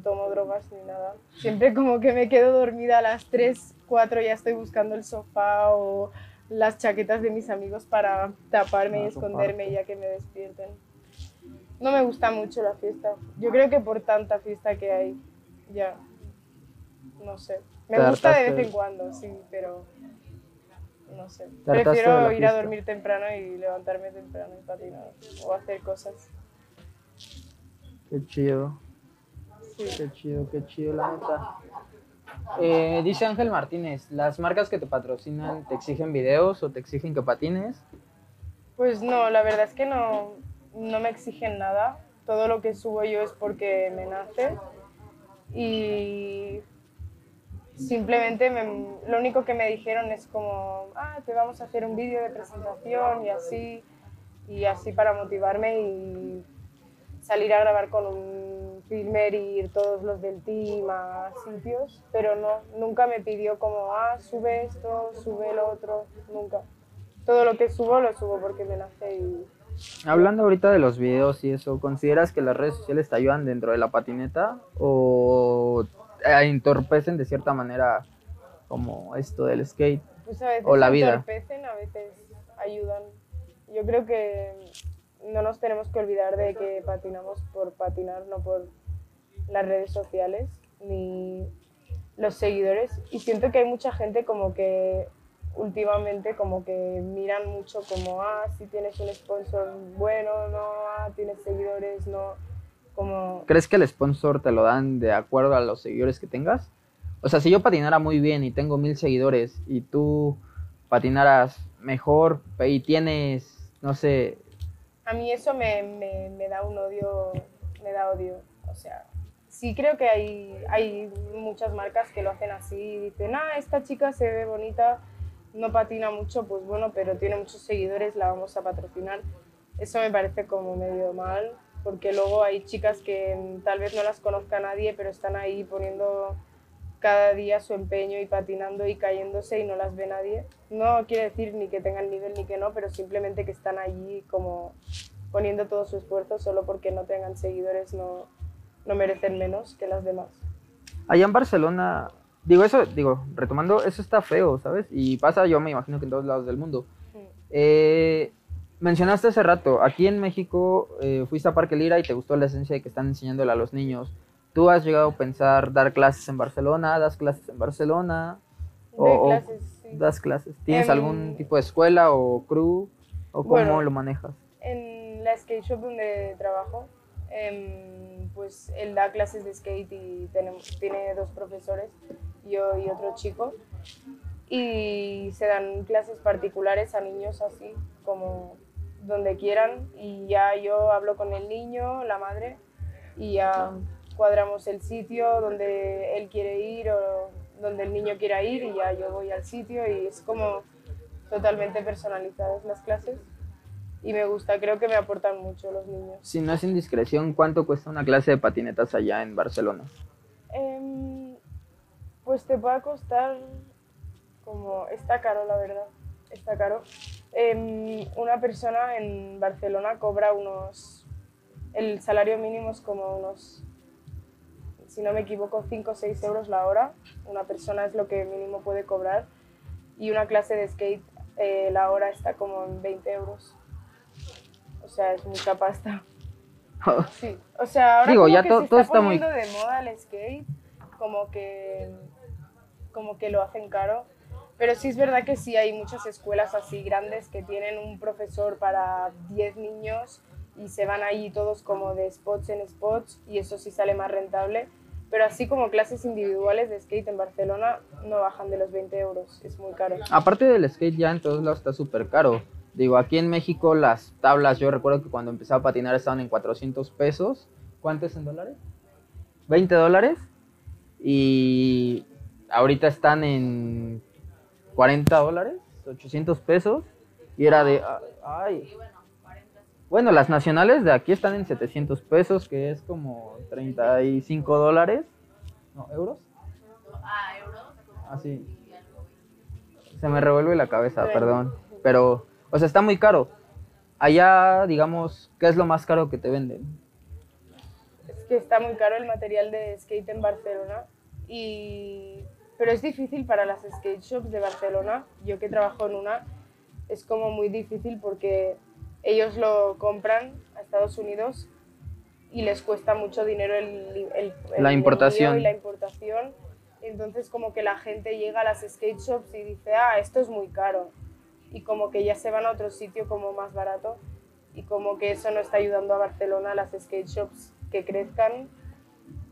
tomo drogas ni nada. Siempre como que me quedo dormida a las 3, 4 ya estoy buscando el sofá o las chaquetas de mis amigos para taparme y esconderme ya que me despierten. No me gusta mucho la fiesta. Yo creo que por tanta fiesta que hay, ya, no sé. Me gusta de vez en cuando, sí, pero no sé. Prefiero ir a dormir temprano y levantarme temprano y patinar o hacer cosas. Qué chido. Sí. Qué chido, qué chido, la neta. Eh, dice Ángel Martínez, ¿las marcas que te patrocinan te exigen videos o te exigen que patines? Pues no, la verdad es que no, no me exigen nada. Todo lo que subo yo es porque me nace. Y simplemente me- lo único que me dijeron es como, ah, te vamos a hacer un vídeo de presentación y así, y así para motivarme y salir a grabar con un filmer y ir todos los del team a sitios, pero no, nunca me pidió como, ah, sube esto, sube lo otro, nunca. Todo lo que subo lo subo porque me nace y Hablando ahorita de los videos y eso, ¿consideras que las redes sociales te ayudan dentro de la patineta o entorpecen de cierta manera como esto del skate? pues a veces O la vida. entorpecen, a veces ayudan. Yo creo que no nos tenemos que olvidar de que patinamos por patinar, no por las redes sociales ni los seguidores. Y siento que hay mucha gente como que últimamente como que miran mucho como, ah, si tienes un sponsor bueno, no, ah, tienes seguidores, no. Como, ¿Crees que el sponsor te lo dan de acuerdo a los seguidores que tengas? O sea, si yo patinara muy bien y tengo mil seguidores y tú patinaras mejor y tienes, no sé, a mí eso me, me, me da un odio, me da odio. O sea, sí creo que hay, hay muchas marcas que lo hacen así y dicen, ah, esta chica se ve bonita, no patina mucho, pues bueno, pero tiene muchos seguidores, la vamos a patrocinar. Eso me parece como medio mal, porque luego hay chicas que tal vez no las conozca nadie, pero están ahí poniendo cada día su empeño y patinando y cayéndose y no las ve nadie. No quiere decir ni que tengan nivel ni que no, pero simplemente que están allí como poniendo todo su esfuerzo solo porque no tengan seguidores no, no merecen menos que las demás. Allá en Barcelona, digo eso, digo, retomando, eso está feo, ¿sabes? Y pasa, yo me imagino que en todos lados del mundo. Mm. Eh, mencionaste hace rato, aquí en México eh, fuiste a Parque Lira y te gustó la esencia de que están enseñándole a los niños. ¿Tú has llegado a pensar dar clases en Barcelona? ¿Das clases en Barcelona? O- clases, sí. ¿Das clases? ¿Tienes algún tipo de escuela o crew? ¿O cómo Bueno. lo manejas? En la skate shop donde trabajo, em, pues él da clases de skate y tenemos, tiene dos profesores, yo y otro chico, y se dan clases particulares a niños así, como donde quieran, y ya yo hablo con el niño, la madre, y ya cuadramos el sitio donde él quiere ir o donde el niño quiera ir, y ya yo voy al sitio, y es como totalmente personalizadas las clases y me gusta, creo que me aportan mucho los niños. Si no es indiscreción, ¿cuánto cuesta una clase de patinetas allá en Barcelona? Em, pues te puede costar como, está caro la verdad, está caro. Em, una persona en Barcelona cobra unos, el salario mínimo es como unos, si no me equivoco, 5 o 6 euros la hora. Una persona es lo que mínimo puede cobrar y una clase de skate eh, la hora está como en 20 euros. O sea, es mucha pasta. Sí, o sea, ahora Digo, como ya que to- se todo está está muy- poniendo de moda el skate, como que, como que lo hacen caro. Pero sí es verdad que sí hay muchas escuelas así grandes que tienen un profesor para 10 niños y se van ahí todos como de spots en spots y eso sí sale más rentable. Pero así como clases individuales de skate en Barcelona no bajan de los 20 euros, es muy caro. Aparte del skate ya en todos lados está súper caro. Digo, aquí en México las tablas, yo recuerdo que cuando empezaba a patinar estaban en 400 pesos. ¿Cuánto es en dólares? 20 dólares. Y ahorita están en 40 dólares, 800 pesos. Y era de, ah, ay. Bueno, las nacionales de aquí están en 700 pesos, que es como 35 dólares. No, euros. Ah, euros. Así. Se me revuelve la cabeza, perdón. Pero, o sea, está muy caro. Allá, digamos, ¿qué es lo más caro que te venden? Es que está muy caro el material de skate en Barcelona y pero es difícil para las skate shops de Barcelona. Yo que trabajo en una es como muy difícil porque ellos lo compran a Estados Unidos y les cuesta mucho dinero el, el- el La importación. y la importación. Entonces como que la gente llega a las skate shops y dice, ah, esto es muy caro. Y como que ya se van a otro sitio como más barato y como que eso no está ayudando a Barcelona, a las skate shops que crezcan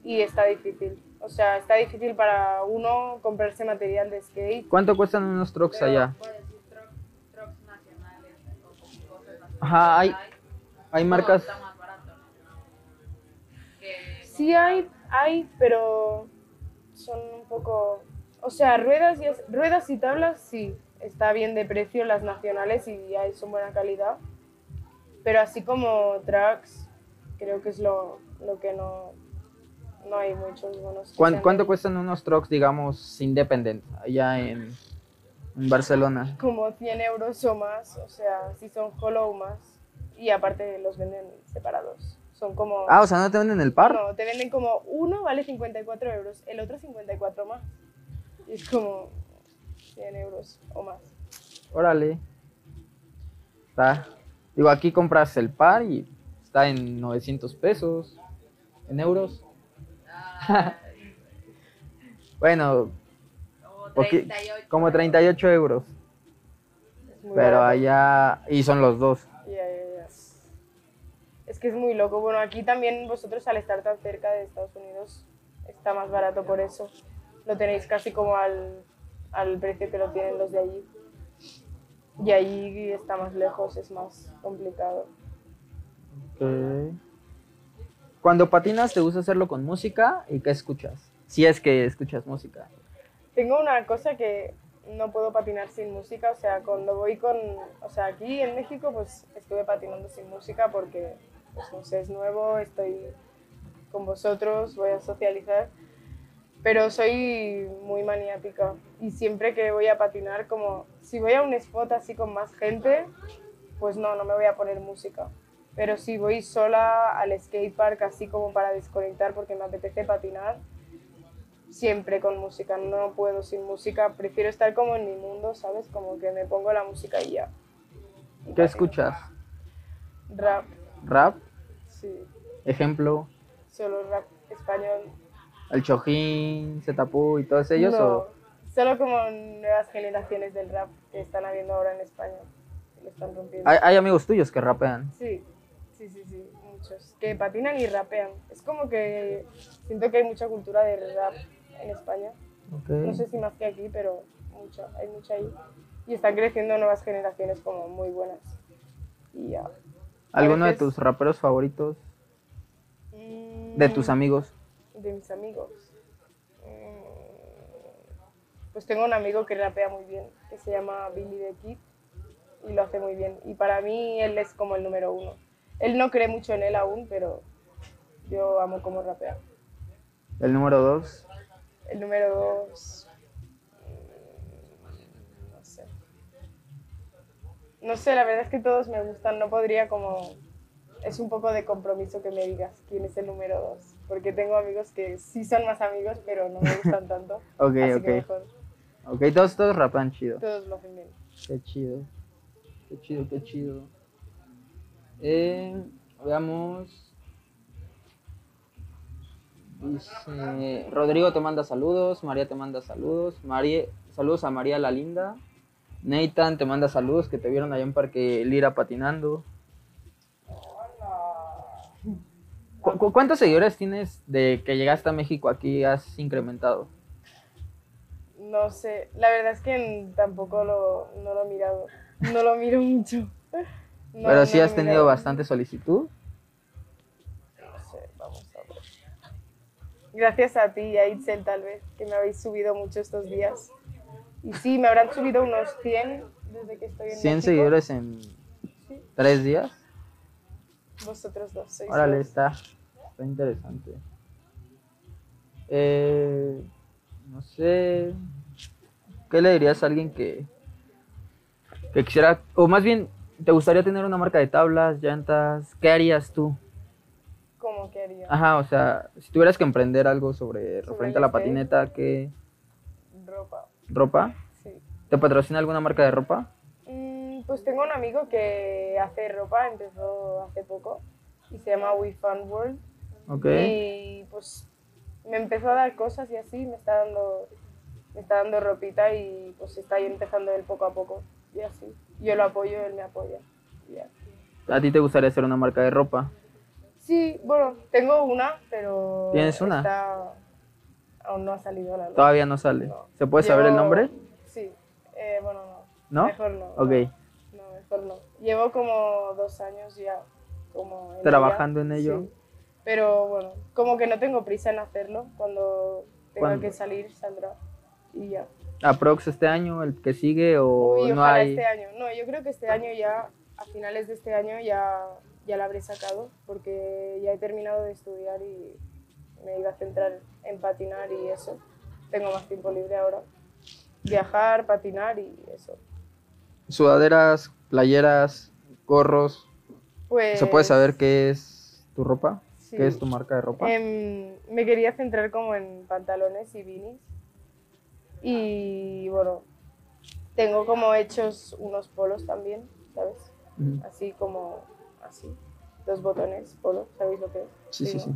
y está difícil. O sea, está difícil para uno comprarse material de skate. ¿Cuánto cuestan unos trucks Pero allá? puedes decir trucks, trucks nacionales o cosas nacionales. Ajá, hay- hay marcas- Está más barato, ¿no? Que Sí hay, hay, pero son un poco... O sea, ruedas y, es- ruedas y tablas sí, está bien de precio las nacionales y hay, son buena calidad. Pero así como tracks, creo que es lo, lo que no, no hay muchos buenos. que ¿Cuán- sean ¿Cuánto cuestan unos trucks, digamos, independent allá en, en Barcelona? como 100 euros o más, o sea, si son hollow más. Y aparte los venden separados. Son como... Ah, o sea, ¿no te venden el par? No, te venden como uno vale 54 euros, el otro 54 más. Y es como 100 euros o más. Órale. Está. Digo, aquí compras el par y está en 900 pesos. En euros. bueno, como poqui- 38. como 38 euros. Pero barato. allá. Y son los dos. Ya, ya, ya. Es que es muy loco. Bueno, aquí también vosotros al estar tan cerca de Estados Unidos está más barato por eso. Lo tenéis casi como al, al precio que lo tienen los de allí. Y allí está más lejos, es más complicado. Ok. Cuando patinas, ¿te gusta hacerlo con música? ¿Y qué escuchas? Si es que escuchas música. Tengo una cosa que no puedo patinar sin música, o sea, cuando voy con, o sea, aquí en México pues estuve patinando sin música porque, pues no sé, es nuevo, estoy con vosotros, voy a socializar, pero soy muy maniática y siempre que voy a patinar, como si voy a un spot así con más gente, pues no, no me voy a poner música. Pero si voy sola al skatepark así como para desconectar porque me apetece patinar, siempre con música, no puedo sin música, prefiero estar como en mi mundo, ¿sabes? Como que me pongo la música y ya. Y ¿Qué escuchas? Rap, ¿Rap? sí, Ejemplo, solo rap español. el Chojín, Zetapu y todos ellos. no, o- solo como nuevas generaciones del rap que están habiendo ahora en España, que lo están rompiendo. Hay, hay amigos tuyos que rapean. Sí, sí, sí, sí, muchos. Que patinan y rapean. Es como que siento que hay mucha cultura de rap en España. No sé si más que aquí, pero mucha, hay mucha ahí. Y están creciendo nuevas generaciones como muy buenas. Y ya. ¿Alguno de tus raperos favoritos? Mm, De tus amigos. De mis amigos. Mm, Pues tengo un amigo que rapea muy bien, que se llama Billy the Kid, y lo hace muy bien. Y para mí él es como el número uno. Él no cree mucho en él aún, pero yo amo cómo rapea. El número dos. El número dos. mm, No sé. No sé, la verdad es que todos me gustan. No podría como. Es un poco de compromiso que me digas quién es el número dos. Porque tengo amigos que sí son más amigos, pero no me gustan tanto. Ok, así ok. que mejor. Ok, todos, todos rapean chido. Todos lo hacen bien. Qué chido. Qué chido, qué chido. Eh, veamos. Dice, Rodrigo te manda saludos, María te manda saludos, María, saludos a María la Linda, Nathan te manda saludos que te vieron allá en Parque Lira patinando. ¿Cu- cu- ¿Cuántos seguidores tienes de que llegaste a México aquí has incrementado? No sé, la verdad es que tampoco lo, no lo he mirado. No lo miro mucho. No, Pero no sí has tenido mirado. bastante solicitud. No sé, vamos a ver. Gracias a ti y a Itzel tal vez, que me habéis subido mucho estos días. Y sí, me habrán subido unos 100 desde que estoy en 100 México. seguidores en Sí, tres días. vosotros dos sois Órale, dos. está, está interesante. Eh, no sé. ¿Qué le dirías a alguien que, que quisiera, o más bien, te gustaría tener una marca de tablas, llantas? ¿Qué harías tú? ¿Cómo que haría? Ajá, o sea, si tuvieras que emprender algo sobre, referente a la patineta, ¿qué Ropa, ropa? sí. ¿Te patrocina alguna marca de ropa? Mm, pues tengo un amigo que hace ropa, empezó hace poco, y se llama We Fun World. Ok. Y pues me empezó a dar cosas y así, me está dando, me está dando ropita y pues está ahí empezando él poco a poco. Y así. Yo lo apoyo, él me apoya. y ya. ¿A ti te gustaría hacer una marca de ropa? Sí, bueno, tengo una, pero. ¿Tienes una? está- Aún no ha salido la luz. Todavía no sale. No. ¿Se puede saber el Llevo- nombre? Sí. Eh, bueno, no. ¿No? Mejor no. Ok. No, no, mejor no. Llevo como dos años ya como en Trabajando ella. en ello. Sí. Pero bueno, como que no tengo prisa en hacerlo. Cuando tenga ¿Cuándo? que salir, saldrá. Y ya. ¿Aprox este año, el que sigue o Uy, no ojalá hay? este año. No, yo creo que este año ya, a finales de este año ya, ya la habré sacado. Porque ya he terminado de estudiar y me iba a centrar en patinar y eso. Tengo más tiempo libre ahora. Viajar, patinar y eso. Sudaderas, playeras, gorros. Pues, ¿Se puede saber qué es tu ropa? sí. ¿Qué es tu marca de ropa? Em, me quería centrar como en pantalones y beanies. Y bueno, tengo como hechos unos polos también, ¿sabes? Así como así, dos botones, polo, ¿sabéis lo que es? Sí, sí, sí.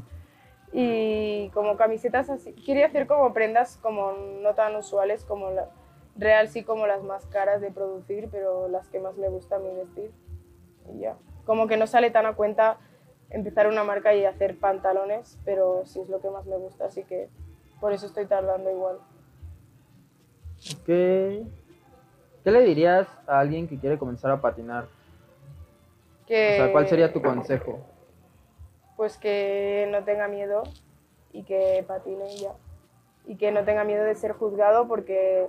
Y como camisetas así. Quería hacer como prendas como no tan usuales como la real, sí como las más caras de producir, pero las que más me gusta a mí vestir. Y ya. Como que no sale tan a cuenta empezar una marca y hacer pantalones, pero sí es lo que más me gusta, así que por eso estoy tardando igual. Ok. ¿Qué le dirías a alguien que quiere comenzar a patinar? Que, O sea, ¿cuál sería tu consejo? Pues que no tenga miedo y que patine ya. Y que no tenga miedo de ser juzgado porque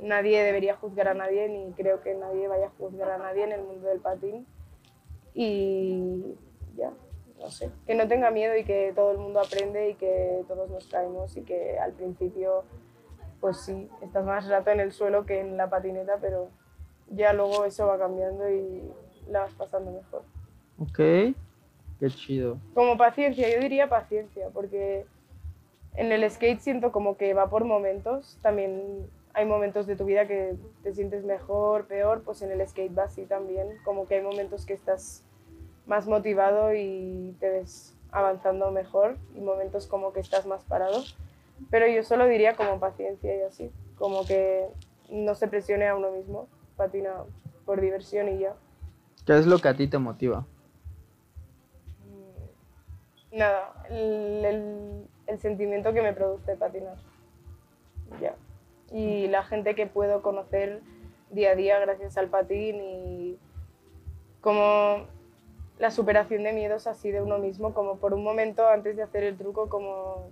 nadie debería juzgar a nadie ni creo que nadie vaya a juzgar a nadie en el mundo del patín. Y ya, no sé. Que no tenga miedo y que todo el mundo aprende y que todos nos caemos y que al principio, pues sí, estás más rato en el suelo que en la patineta, pero ya luego eso va cambiando y la vas pasando mejor. Ok. Qué chido. Como paciencia, yo diría paciencia, porque en el skate siento como que va por momentos. También hay momentos de tu vida que te sientes mejor, peor, pues en el skate va así también. Como que hay momentos que estás más motivado y te ves avanzando mejor y momentos como que estás más parado. Pero yo solo diría como paciencia y así, como que no se presione a uno mismo, patina por diversión y ya. ¿Qué es lo que a ti te motiva? Nada, el, el- el sentimiento que me produce patinar. Ya. Y la gente que puedo conocer día a día gracias al patín y como la superación de miedos así de uno mismo, como por un momento antes de hacer el truco, como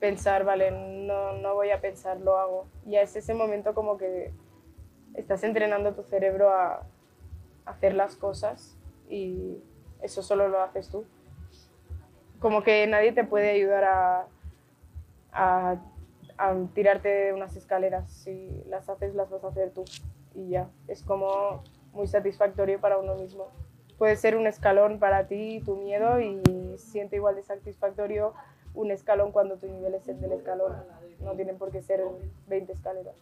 pensar, vale, no, no voy a pensar, lo hago. Y es ese momento como que estás entrenando tu cerebro a hacer las cosas y eso solo lo haces tú como que nadie te puede ayudar a, a, a tirarte de unas escaleras. Si las haces, las vas a hacer tú. Y ya, es como muy satisfactorio para uno mismo. Puede ser un escalón para ti, tu miedo, y siente igual de satisfactorio un escalón cuando tu nivel es el del escalón. No tienen por qué ser 20 escaleras.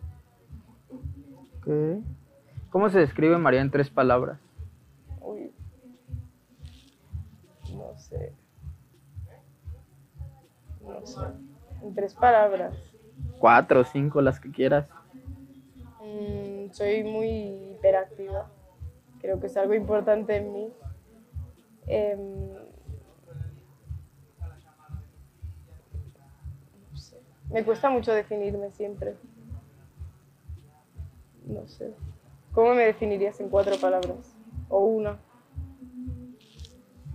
¿Cómo se describe María en tres palabras? Uy. No sé. No sé. En tres palabras. Cuatro o cinco, las que quieras. Mm, soy muy hiperactiva. Creo que es algo importante en mí. Em, Me cuesta mucho definirme siempre. No sé. ¿Cómo me definirías en cuatro palabras? O una.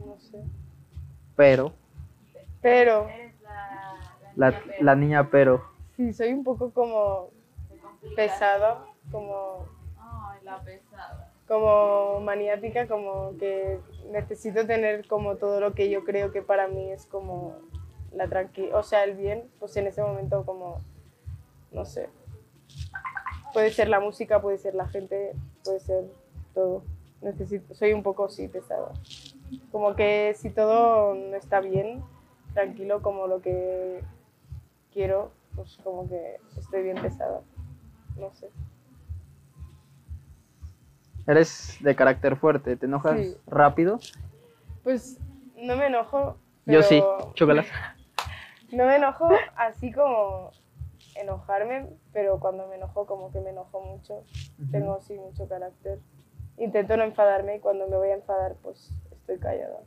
No sé. Pero. Pero Eres la, La, niña Pera. la niña pero. sí, soy un poco como pesada, como Ay, la pesada. como maniática, como que necesito tener como todo lo que yo creo que para mí es como la tranquilidad, o sea, el bien, pues en ese momento como, no sé, puede ser la música, puede ser la gente, puede ser todo. Necesito, soy un poco sí pesada. Como que si todo no está bien, tranquilo como lo que quiero, pues como que estoy bien pesada. No sé. Eres de carácter fuerte, ¿te enojas Sí. rápido? Pues no me enojo. Yo sí, chócalas. No me enojo así como enojarme, pero cuando me enojo como que me enojo mucho. Tengo sí mucho carácter. Intento no enfadarme y cuando me voy a enfadar pues estoy callada.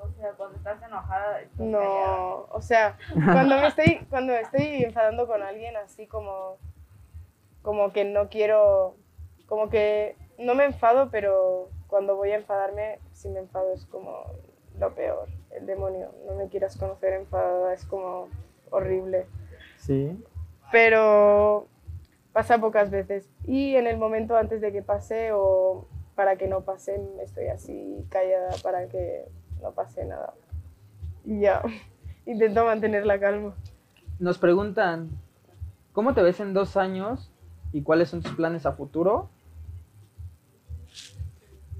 O sea, cuando estás enojada. estás callada. No, o sea, cuando me estoy, cuando me estoy enfadando con alguien así como, como que no quiero, como que no me enfado, pero cuando voy a enfadarme, si me enfado es como lo peor, el demonio. No me quieras conocer enfadada, es como horrible. Sí. Pero pasa pocas veces. Y en el momento antes de que pase o para que no pase, estoy así callada para que no pase nada. Y ya, intento mantener la calma. Nos preguntan, ¿cómo te ves en dos años y cuáles son tus planes a futuro?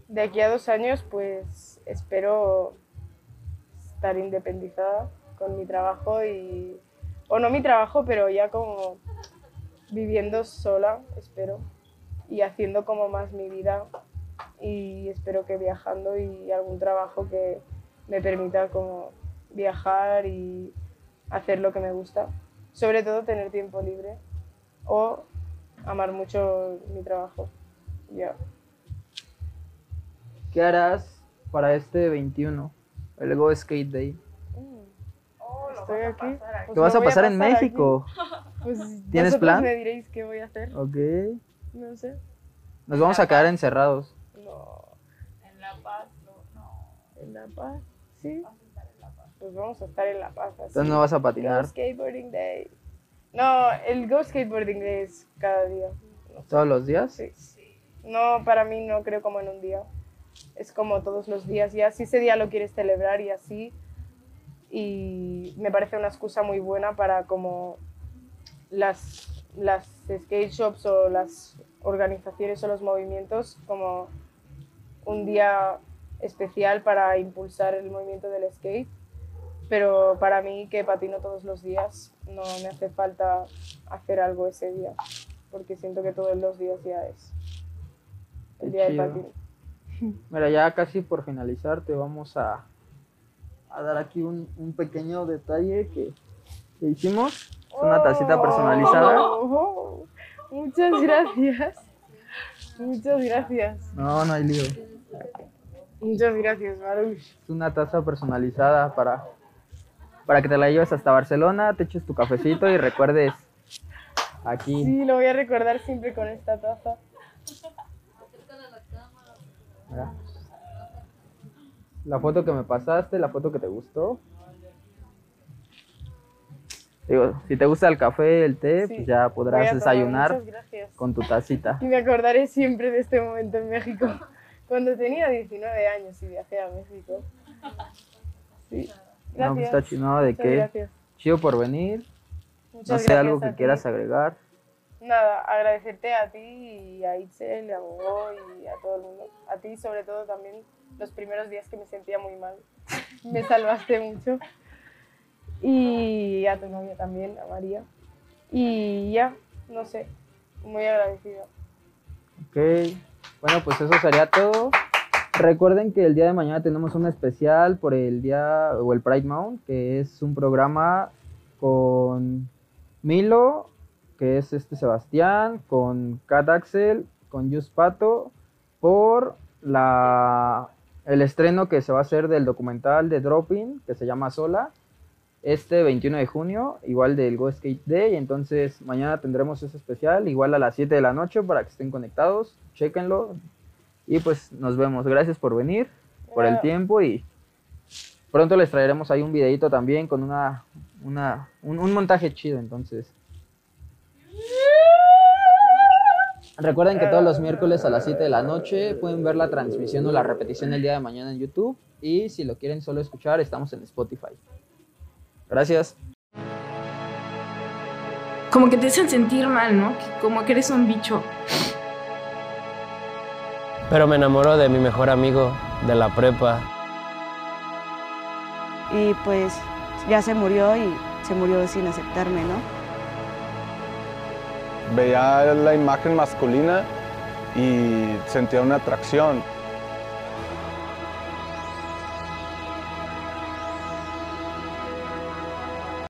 De aquí a dos años, pues espero estar independizada con mi trabajo y, o no mi trabajo, pero ya como viviendo sola, espero, y haciendo como más mi vida y espero que viajando y algún trabajo que me permita como viajar y hacer lo que me gusta. Sobre todo tener tiempo libre o amar mucho mi trabajo. Ya. ¿Qué harás para este 21, el Go Skate Day. Mm, Estoy aquí. Pues ¿Qué vas a pasar en aquí. México? Pues ¿Tienes plan? me diréis qué voy a hacer. Ok. No sé. Nos vamos a quedar encerrados. No. En La Paz, no, no. ¿En La Paz? Sí. Pues vamos a estar en La Paz. Así. Entonces no vas a Go patinar Skateboarding Day. No, el Go Skateboarding Day es cada día. No sé. todos los días. Sí. No, para mí no creo como en un día. Es como todos los días. Y así ese día lo quieres celebrar y así. Y me parece una excusa muy buena para como las, las skate shops o las organizaciones o los movimientos como un día especial para impulsar el movimiento del skate. Pero para mí, que patino todos los días, no me hace falta hacer algo ese día. Porque siento que todos los días ya es el día de chido. patino. Mira, ya casi por finalizar te vamos a, a dar aquí un, un pequeño detalle que, que hicimos. Es una tacita personalizada. Oh, muchas gracias. Muchas gracias. No, no hay lío. Muchas gracias, Marush. Es una taza personalizada para, para que te la lleves hasta Barcelona, te eches tu cafecito y recuerdes aquí. Sí, lo voy a recordar siempre con esta taza. La foto que me pasaste, la foto que te gustó. Digo, si te gusta el café, el té, Sí, pues ya podrás desayunar con tu tacita. Y me acordaré siempre de este momento en México. Cuando tenía 19 años y viajé a México. Sí. Gracias. No, pues está chido, no, de Muchas qué. Gracias. Chido por venir. Muchas No sé, algo que quieras agregar. Nada, agradecerte a ti y a Itzel, a Gogo y a todo el mundo. A ti sobre todo también los primeros días que me sentía muy mal. Me salvaste mucho. Y a tu novia también, a María. Y ya, no sé, muy agradecida. Ok. Bueno, pues eso sería todo. Recuerden que el día de mañana tenemos un especial por el día o el Pride Month, que es un programa con Milo, que es este Sebastián, con Cat Axel, con Just Pato, por la el estreno que se va a hacer del documental de Dropping, que se llama Sola, este 21 de junio, igual del Go Skate Day. Entonces, mañana tendremos ese especial, igual a las 7 de la noche, para que estén conectados, chequenlo. Y pues nos vemos. Gracias por venir, por el Nada. tiempo y pronto les traeremos ahí un videito también con una, una un, un montaje chido. Entonces, recuerden que todos los miércoles a las 7 de la noche pueden ver la transmisión o la repetición el día de mañana en YouTube. Y si lo quieren solo escuchar, estamos en Spotify. Gracias. Como que te hacen sentir mal, ¿no? Como que eres un bicho. Pero me enamoro de mi mejor amigo de la prepa. y pues ya se murió y se murió sin aceptarme, ¿no? Veía la imagen masculina y sentía una atracción.